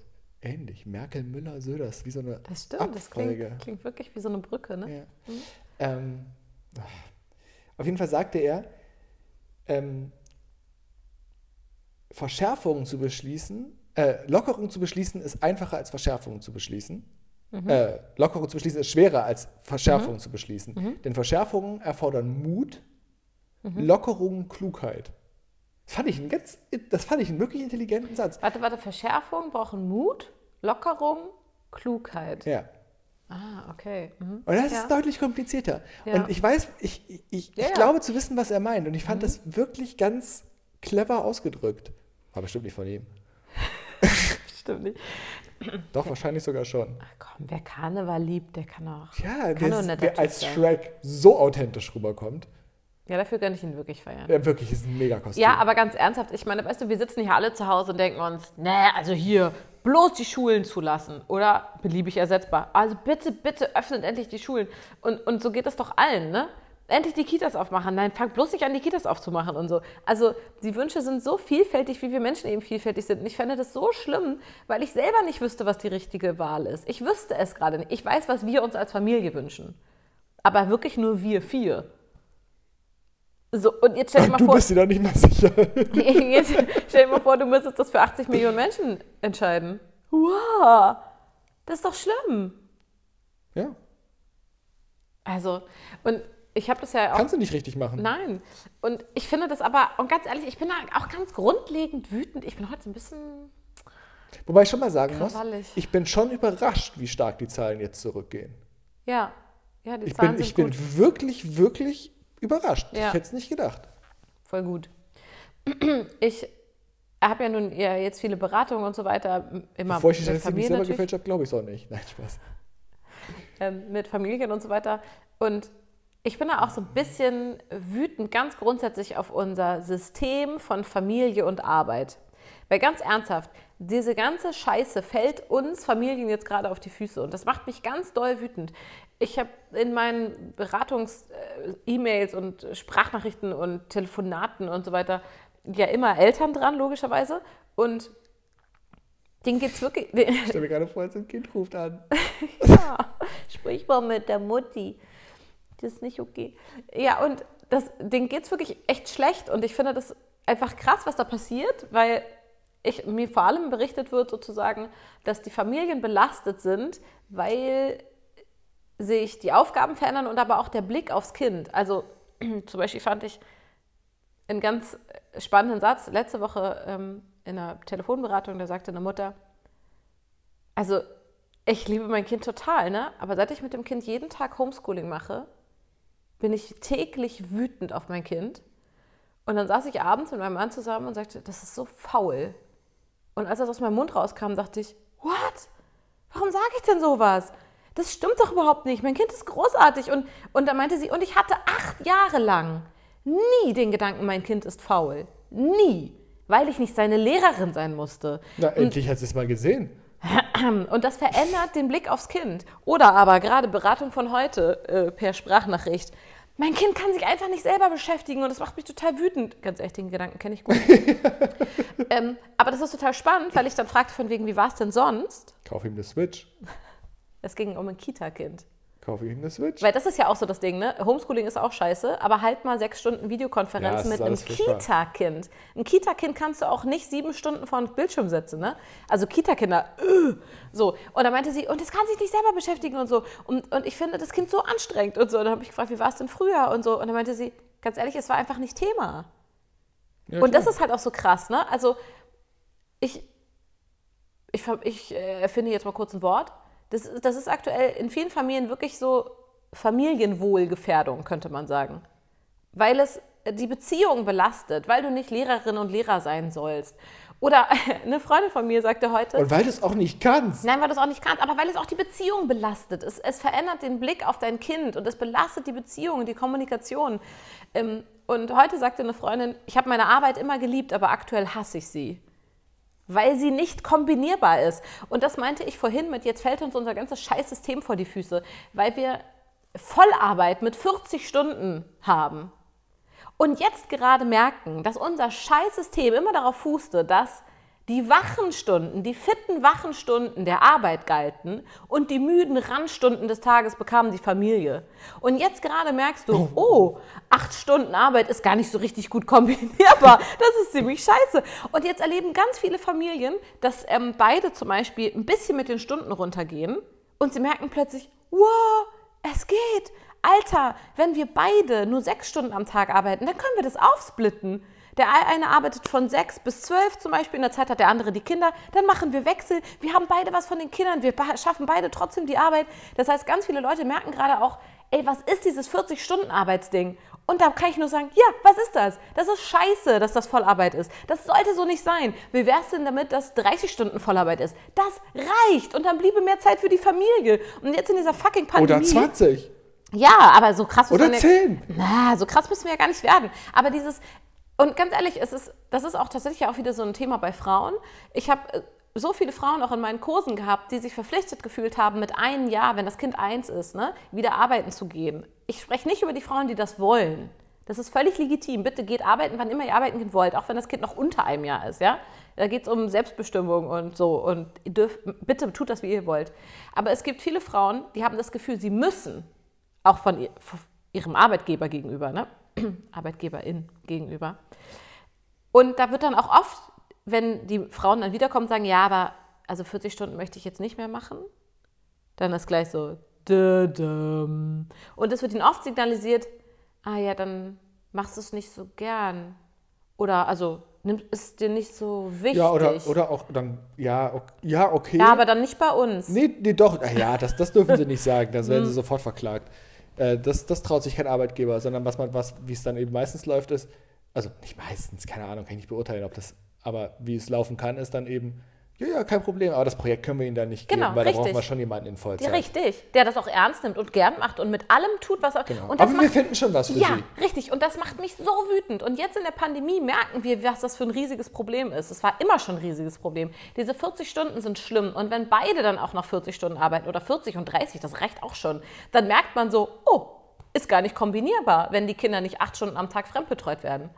D: ähnlich. Merkel, Müller, Söder, ist wie so eine
C: Das stimmt, das
D: Abfolge.
C: klingt, klingt wirklich wie so eine Brücke, ne?
D: Ja. Ähm, ach. auf jeden Fall sagte er, ähm, Verschärfungen zu beschließen, äh, Lockerungen zu beschließen, ist einfacher als Verschärfungen zu beschließen. Äh, Lockerungen zu beschließen ist schwerer als Verschärfungen zu beschließen. Denn Verschärfungen erfordern Mut, Lockerungen Klugheit. Das fand ich einen ganz, das fand ich einen wirklich intelligenten Satz.
C: Warte, warte, Verschärfung brauchen Mut, Lockerung, Klugheit.
D: Ja.
C: Ah, okay. Mhm.
D: Und das
C: Ja.
D: ist deutlich komplizierter.
C: Ja.
D: Und ich weiß, ich, ich, ich,
C: Ja,
D: ich glaube zu wissen, was er meint. Und ich fand das wirklich ganz clever ausgedrückt. War bestimmt nicht von ihm.
C: Stimmt nicht.
D: Doch, wahrscheinlich sogar schon.
C: Ach komm, wer Karneval liebt, der kann auch.
D: Ja,
C: Kann
D: wer,
C: netter
D: wer als. Shrek so authentisch rüberkommt,
C: Ja, dafür gönne ich ihn wirklich feiern.
D: ja, wirklich, ist ein mega Kostüm.
C: Ja, aber ganz ernsthaft, ich meine, weißt du, wir sitzen hier alle zu Hause und denken uns, nee, also hier, bloß die Schulen zulassen oder beliebig ersetzbar. Also bitte, bitte öffnet endlich die Schulen. Und, und so geht es doch allen, ne? Endlich die Kitas aufmachen. Nein, fang bloß nicht an, die Kitas aufzumachen und so. Also die Wünsche sind so vielfältig, wie wir Menschen eben vielfältig sind. Und ich fände das so schlimm, weil ich selber nicht wüsste, was die richtige Wahl ist. Ich wüsste es gerade nicht. Ich weiß, was wir uns als Familie wünschen. Aber wirklich nur wir vier. So, und jetzt stell dir mal
D: du
C: vor.
D: bist dir doch nicht mal sicher.
C: Jetzt stell dir mal vor, du müsstest das für 80 Millionen Menschen entscheiden. Wow, das ist doch schlimm.
D: ja,
C: Also, und ich habe das ja auch.
D: kannst du nicht richtig machen.
C: Nein. Und ich finde das aber, und ganz ehrlich, ich bin da auch ganz grundlegend wütend. Ich bin heute so ein bisschen.
D: Wobei ich schon mal sagen muss, ich bin schon überrascht, wie stark die Zahlen jetzt zurückgehen.
C: Ja, ja, die
D: Ich
C: Zahlen
D: bin,
C: sind
D: ich bin
C: gut.
D: wirklich, wirklich überrascht.
C: Ja.
D: Ich hätte es nicht gedacht.
C: Voll gut. Ich habe ja nun ja jetzt viele Beratungen und so weiter. Immer
D: Bevor ich die
C: mit
D: Statistik selber gefälscht habe, glaube ich es auch nicht. Nein, Spaß.
C: ähm, mit Familien und so weiter. Und ich bin da auch so ein bisschen wütend, ganz grundsätzlich auf unser System von Familie und Arbeit. Weil ganz ernsthaft, diese ganze Scheiße fällt uns Familien jetzt gerade auf die Füße und das macht mich ganz doll wütend. Ich habe in meinen Beratungs-E-Mails und Sprachnachrichten und Telefonaten und so weiter ja immer Eltern dran, logischerweise. Und denen geht es wirklich.
D: Ich stelle mir gerade vor, als ein Kind ruft an.
C: Ja, sprich mal mit der Mutti. Das ist nicht okay. Ja, und das, denen geht es wirklich echt schlecht. Und ich finde das einfach krass, was da passiert, weil ich, mir vor allem berichtet wird sozusagen, dass die Familien belastet sind, weil sich die Aufgaben verändern und aber auch der Blick aufs Kind. Also zum Beispiel fand ich einen ganz spannenden Satz letzte Woche ähm, in einer Telefonberatung, da sagte eine Mutter, also ich liebe mein Kind total, ne? aber seit ich mit dem Kind jeden Tag Homeschooling mache, bin ich täglich wütend auf mein Kind. Und dann saß ich abends mit meinem Mann zusammen und sagte, das ist so faul. Und als das aus meinem Mund rauskam, dachte ich, what? Warum sage ich denn sowas? Das stimmt doch überhaupt nicht. Mein Kind ist großartig. Und, und dann meinte sie, und ich hatte acht Jahre lang nie den Gedanken, mein Kind ist faul. Nie. Weil ich nicht seine Lehrerin sein musste.
D: Na, endlich hat sie es mal gesehen.
C: Und das verändert den Blick aufs Kind. Oder aber gerade Beratung von heute äh, per Sprachnachricht. Mein Kind kann sich einfach nicht selber beschäftigen und das macht mich total wütend. Ganz ehrlich, den Gedanken kenne ich gut. ähm, aber das ist total spannend, weil ich dann fragte von wegen, wie war es denn sonst?
D: Kauf ihm eine Switch.
C: Es ging um ein Kita-Kind.
D: Kauf ihm eine Switch.
C: Weil das ist ja auch so das Ding, ne? Homeschooling ist auch scheiße, aber halt mal sechs Stunden
D: Ja,
C: Videokonferenz
D: ist
C: mit einem. Kita-Kind. Ein Kita-Kind kannst du auch nicht sieben Stunden vor den Bildschirm setzen, ne? Also Kita-Kinder, äh, so. Und da meinte sie, und das kann sich nicht selber beschäftigen und so. Und, und ich finde das Kind so anstrengend und so. Und dann habe ich gefragt, wie war es denn früher und so. Und dann meinte sie, ganz ehrlich, es war einfach nicht Thema.
D: Ja,
C: Und das ist halt auch so krass, ne? Also ich, ich, ich äh, erfinde jetzt mal kurz ein Wort. Das, ist- das ist aktuell in vielen Familien wirklich so Familienwohlgefährdung, könnte man sagen. Weil es die Beziehung belastet, weil du nicht Lehrerin und Lehrer sein sollst. Oder eine Freundin von mir sagte heute,
D: Und weil du es auch nicht kannst.
C: Nein, weil du es auch nicht kannst, aber weil es auch die Beziehung belastet. Es, es verändert den Blick auf dein Kind und es belastet die Beziehung, die Kommunikation. Ähm, und heute sagte eine Freundin, ich habe meine Arbeit immer geliebt, aber aktuell hasse ich sie. Weil sie nicht kombinierbar ist. Und das meinte ich vorhin mit, jetzt fällt uns unser ganzes Scheißsystem vor die Füße, weil wir Vollarbeit mit 40 Stunden haben. Und jetzt gerade merken, dass unser Scheißsystem immer darauf fußte, dass die Wachenstunden, die fitten Wachenstunden der Arbeit galten und die müden Randstunden des Tages bekam die Familie. Und jetzt gerade merkst du, oh, acht Stunden Arbeit ist gar nicht so richtig gut kombinierbar. Das ist ziemlich scheiße. Und jetzt erleben ganz viele Familien, dass ähm, beide zum Beispiel ein bisschen mit den Stunden runtergehen und sie merken plötzlich, wow, es geht. Alter, wenn wir beide nur sechs Stunden am Tag arbeiten, dann können wir das aufsplitten. Der eine arbeitet von sechs bis zwölf zum Beispiel, in der Zeit hat der andere die Kinder. Dann machen wir Wechsel. Wir haben beide was von den Kindern. Wir schaffen beide trotzdem die Arbeit. Das heißt, ganz viele Leute merken gerade auch, ey, was ist dieses 40-Stunden-Arbeitsding? Und da kann ich nur sagen, ja, was ist das? Das ist scheiße, dass das Vollarbeit ist. Das sollte so nicht sein. Wie wäre es denn damit, dass 30 Stunden Vollarbeit ist? Das reicht. Und dann bliebe mehr Zeit für die Familie. Und jetzt in dieser fucking Pandemie.
D: Oder 20.
C: Ja, aber so krass
D: Oder
C: wir
D: 10.
C: Na, so krass müssen wir ja gar nicht werden. Aber dieses, und ganz ehrlich, es ist, das ist auch tatsächlich auch wieder so ein Thema bei Frauen. Ich habe äh, so viele Frauen auch in meinen Kursen gehabt, die sich verpflichtet gefühlt haben, mit einem Jahr, wenn das Kind eins ist, ne, wieder arbeiten zu gehen. Ich spreche nicht über die Frauen, die das wollen. Das ist völlig legitim. Bitte geht arbeiten, wann immer ihr arbeiten wollt, auch wenn das Kind noch unter einem Jahr ist. Ja? Da geht es um Selbstbestimmung und so. Und dürft, bitte tut das, wie ihr wollt. Aber es gibt viele Frauen, die haben das Gefühl, sie müssen, auch von, von ihrem Arbeitgeber gegenüber, ne? Arbeitgeberin gegenüber. Und da wird dann auch oft, wenn die Frauen dann wiederkommen, sagen, ja, aber also 40 Stunden möchte ich jetzt nicht mehr machen, dann ist gleich so, und es wird ihnen oft signalisiert, ah ja, dann machst du es nicht so gern. Oder also es dir nicht so wichtig.
D: Ja, oder, oder auch dann, ja, ok- ja, okay.
C: Ja, aber dann nicht bei uns.
D: Nee, nee, doch. Ah, Ja, das, das dürfen sie nicht sagen, dann werden sie sofort verklagt. Äh, das, das traut sich kein Arbeitgeber, sondern was man, was, wie es dann eben meistens läuft, ist, also nicht meistens, keine Ahnung, kann ich nicht beurteilen, ob das, aber wie es laufen kann, ist dann eben, ja, ja, kein Problem, aber das Projekt können wir ihnen dann nicht
C: Genau,
D: geben, weil da
C: richtig.
D: brauchen wir schon jemanden in Vollzeit.
C: Ja, richtig, der das auch ernst nimmt und gern macht und mit allem tut, was er.
D: Genau.
C: Und
D: Aber wir
C: macht,
D: finden schon was für
C: Ja,
D: sie.
C: richtig. Und das macht mich so wütend. Und jetzt in der Pandemie merken wir, was das für ein riesiges Problem ist. Es war immer schon ein riesiges Problem. Diese 40 Stunden sind schlimm. Und wenn beide dann auch noch 40 Stunden arbeiten oder 40 und 30, das reicht auch schon, dann merkt man so, oh, ist gar nicht kombinierbar, wenn die Kinder nicht acht Stunden am Tag fremdbetreut werden.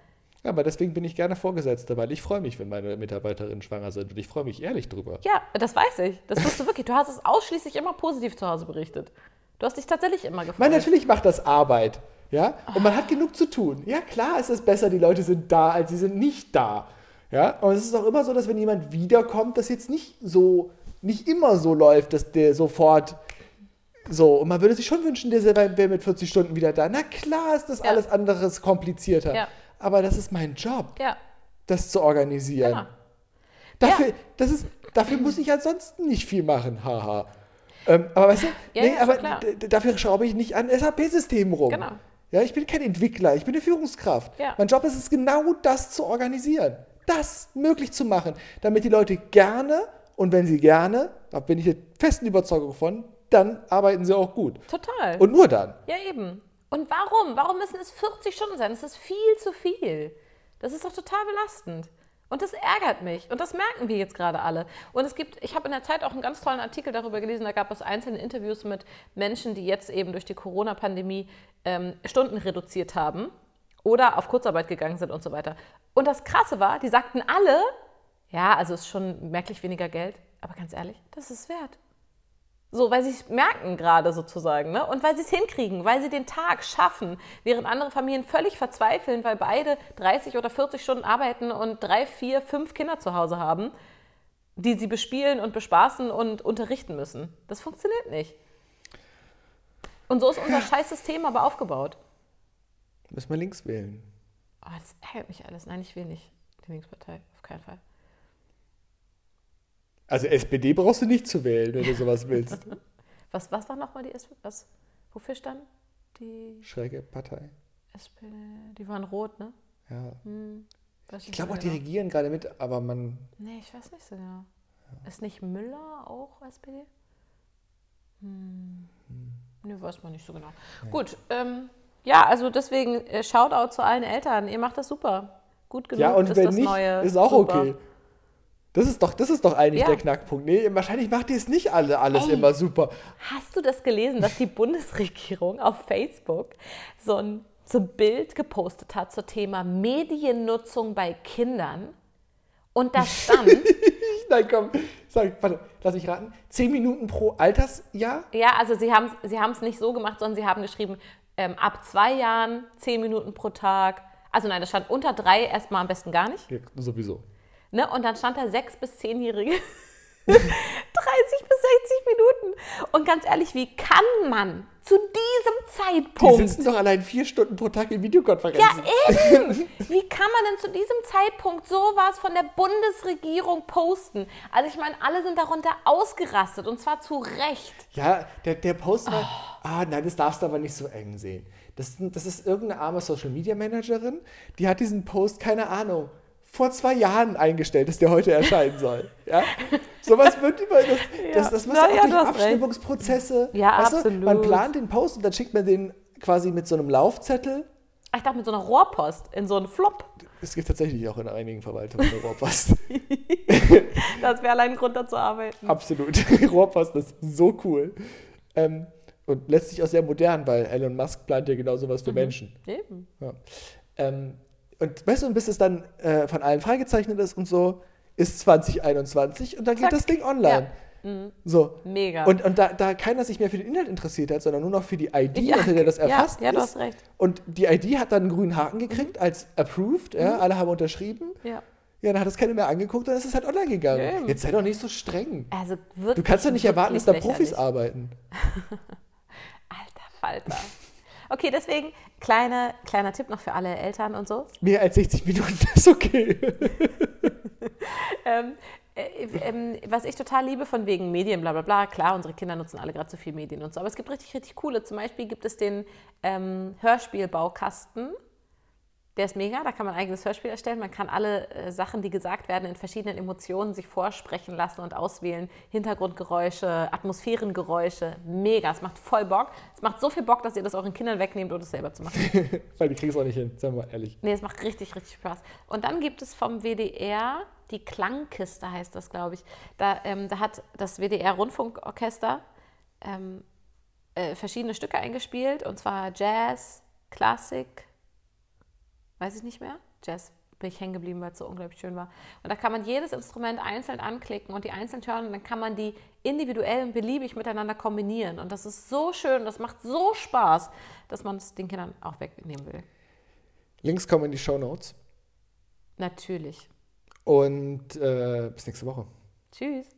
D: Ja, aber deswegen bin ich gerne Vorgesetzter, weil ich freue mich, wenn meine Mitarbeiterinnen schwanger sind und ich freue mich ehrlich drüber.
C: Ja, das weiß ich. Das tust du wirklich. Du hast es ausschließlich immer positiv zu Hause berichtet. Du hast dich tatsächlich immer gefreut.
D: Man, natürlich macht das Arbeit, ja, und man hat genug zu tun. Ja, klar ist es besser, die Leute sind da, als sie sind nicht da. Ja, und es ist auch immer so, dass wenn jemand wiederkommt, das jetzt nicht so, nicht immer so läuft, dass der sofort so, und man würde sich schon wünschen, der wäre mit 40 Stunden wieder da. Na klar ist das
C: Ja.
D: alles anderes komplizierter.
C: Ja.
D: Aber das ist mein Job,
C: ja,
D: das zu organisieren.
C: genau.
D: Dafür, das ist, dafür muss ich ansonsten nicht viel machen, haha. Ähm, aber weißt du,
C: Ja,
D: nee,
C: ja,
D: aber dafür schraube ich nicht an SAP-Systemen rum.
C: Genau.
D: Ja, ich bin kein Entwickler, ich bin eine Führungskraft.
C: Ja.
D: Mein Job ist es, genau das zu organisieren. Das möglich zu machen, damit die Leute gerne und wenn sie gerne, da bin ich der festen Überzeugung von, dann arbeiten sie auch gut.
C: Total.
D: Und nur dann.
C: Ja, eben. Und warum? Warum müssen es 40 Stunden sein? Das ist viel zu viel. Das ist doch total belastend. Und das ärgert mich. Und das merken wir jetzt gerade alle. Und es gibt, ich habe in der Zeit auch einen ganz tollen Artikel darüber gelesen, da gab es einzelne Interviews mit Menschen, die jetzt eben durch die Corona-Pandemie ähm, Stunden reduziert haben oder auf Kurzarbeit gegangen sind und so weiter. Und das Krasse war, die sagten alle, ja, also ist schon merklich weniger Geld, aber ganz ehrlich, das ist wert. So, weil sie es merken gerade sozusagen, ne? Und weil sie es hinkriegen, weil sie den Tag schaffen, während andere Familien völlig verzweifeln, weil beide 30 oder 40 Stunden arbeiten und drei, vier, fünf Kinder zu Hause haben, die sie bespielen und bespaßen und unterrichten müssen. Das funktioniert nicht. Und so ist unser Scheißsystem aber aufgebaut.
D: Müssen wir links wählen.
C: Oh, das ärgert mich alles. Nein, ich will nicht die Linkspartei. Auf keinen Fall.
D: Also SPD brauchst du nicht zu wählen, wenn du sowas willst.
C: Was, was war nochmal die SPD? Was, wofür stand die
D: Schräge Partei.
C: SPD? Die waren rot, ne?
D: Ja.
C: Weiß
D: Ich glaube auch, die
C: genau.
D: regieren gerade mit, aber man.
C: Nee, ich weiß nicht so genau. Ist nicht Müller auch SPD? Hm. Nee, weiß man nicht so genau. Gut, ähm, ja, also deswegen äh, Shoutout zu allen Eltern. Ihr macht das super. Gut genug
D: Ja, und
C: ist
D: wenn
C: das
D: nicht,
C: neue.
D: ist auch
C: super.
D: okay. Das ist doch, das ist doch eigentlich
C: Ja.
D: der Knackpunkt. Nee, wahrscheinlich macht ihr es nicht alle alles
C: Ey.
D: immer super.
C: Hast du das gelesen, dass die Bundesregierung auf Facebook so ein, so ein Bild gepostet hat zum Thema Mediennutzung bei Kindern? Und da stand,
D: Nein, komm, sag, warte, lass mich raten. Zehn Minuten pro Altersjahr?
C: ja, also sie haben es sie haben's nicht so gemacht, sondern sie haben geschrieben, ähm, ab zwei Jahren zehn Minuten pro Tag. Also nein, das stand unter drei erstmal am besten gar nicht.
D: Ja, sowieso.
C: Ne? Und dann stand da sechs bis zehnjährige 30 bis 60 Minuten. Und ganz ehrlich, wie kann man zu diesem
D: Die
C: Zeitpunkt
D: sitzen doch allein vier Stunden pro Tag in Videokonferenzen.
C: Ja, eben. Wie kann man denn zu diesem Zeitpunkt sowas von der Bundesregierung posten? Also ich meine, alle sind darunter ausgerastet und zwar zu Recht.
D: Ja, der, der Post war,
C: Oh.
D: ah, nein, das darfst du aber nicht so eng sehen. Das, das ist irgendeine arme Social Media Managerin, die hat diesen Post, keine Ahnung, vor zwei Jahren eingestellt, dass der heute erscheinen soll. Ja? Sowas wird über das, das, das muss
C: Na
D: ja auch
C: du
D: durch
C: hast recht.
D: Abstimmungsprozesse.
C: Ja,
D: weißt Du,
C: absolut.
D: man plant den Post und dann schickt man den quasi mit so einem Laufzettel.
C: Ich dachte mit so einer Rohrpost in so einen Flop.
D: Es gibt tatsächlich auch in einigen Verwaltungen eine Rohrpost.
C: Das wäre allein ein Grund, da zu arbeiten.
D: Absolut. Rohrpost ist so cool. Ähm, und letztlich auch sehr modern, weil Elon Musk plant ja genau sowas
C: Mhm.
D: für Menschen.
C: Eben.
D: Ja. Ähm, und weißt du, und bis es dann äh, von allen freigezeichnet ist und so, ist 2021 und dann
C: Zack.
D: geht das Ding online. So.
C: Mega.
D: Und, und da, da keiner sich mehr für den Inhalt interessiert hat, sondern nur noch für die ID,
C: Ja,
D: unter der das
C: ja,
D: erfasst
C: ja, du
D: ist.
C: hast recht.
D: Und die ID hat dann einen grünen Haken gekriegt als approved, ja, alle haben unterschrieben.
C: ja.
D: Ja, dann hat es keiner mehr angeguckt und dann ist es halt online gegangen.
C: Eben.
D: Jetzt sei doch nicht so streng.
C: Also wirklich,
D: Du kannst doch nicht erwarten, dass da Profis
C: lächerlich.
D: arbeiten.
C: Alter Falter. Okay, deswegen kleine, kleiner Tipp noch für alle Eltern und so.
D: Mehr als 60 Minuten ist okay.
C: Ähm, äh, ähm, was ich total liebe von wegen Medien, bla bla bla, klar, unsere Kinder nutzen alle gerade zu viel Medien und so, aber es gibt richtig, richtig coole. Zum Beispiel gibt es den ähm, Hörspielbaukasten. Der ist mega, da kann man ein eigenes Hörspiel erstellen. Man kann alle äh, Sachen, die gesagt werden, in verschiedenen Emotionen sich vorsprechen lassen und auswählen. Hintergrundgeräusche, Atmosphärengeräusche. Mega, es macht voll Bock. Es macht so viel Bock, dass ihr das euren Kindern wegnehmt, um es selber zu machen.
D: Weil die kriegen es auch nicht hin, sagen wir mal ehrlich.
C: Nee, es macht richtig, richtig Spaß. Und dann gibt es vom WDR, die Klangkiste heißt das, glaube ich. Da, ähm, da hat das WDR-Rundfunkorchester ähm, äh, verschiedene Stücke eingespielt, und zwar Jazz, Klassik, weiß ich nicht mehr. Jazz bin ich hängen geblieben, weil es so unglaublich schön war. Und da kann man jedes Instrument einzeln anklicken und die einzeln hören und dann kann man die individuell und beliebig miteinander kombinieren. Und das ist so schön, das macht so Spaß, dass man es den Kindern auch wegnehmen will.
D: Links kommen in die Show Notes.
C: Natürlich.
D: Und äh, bis nächste Woche.
C: Tschüss.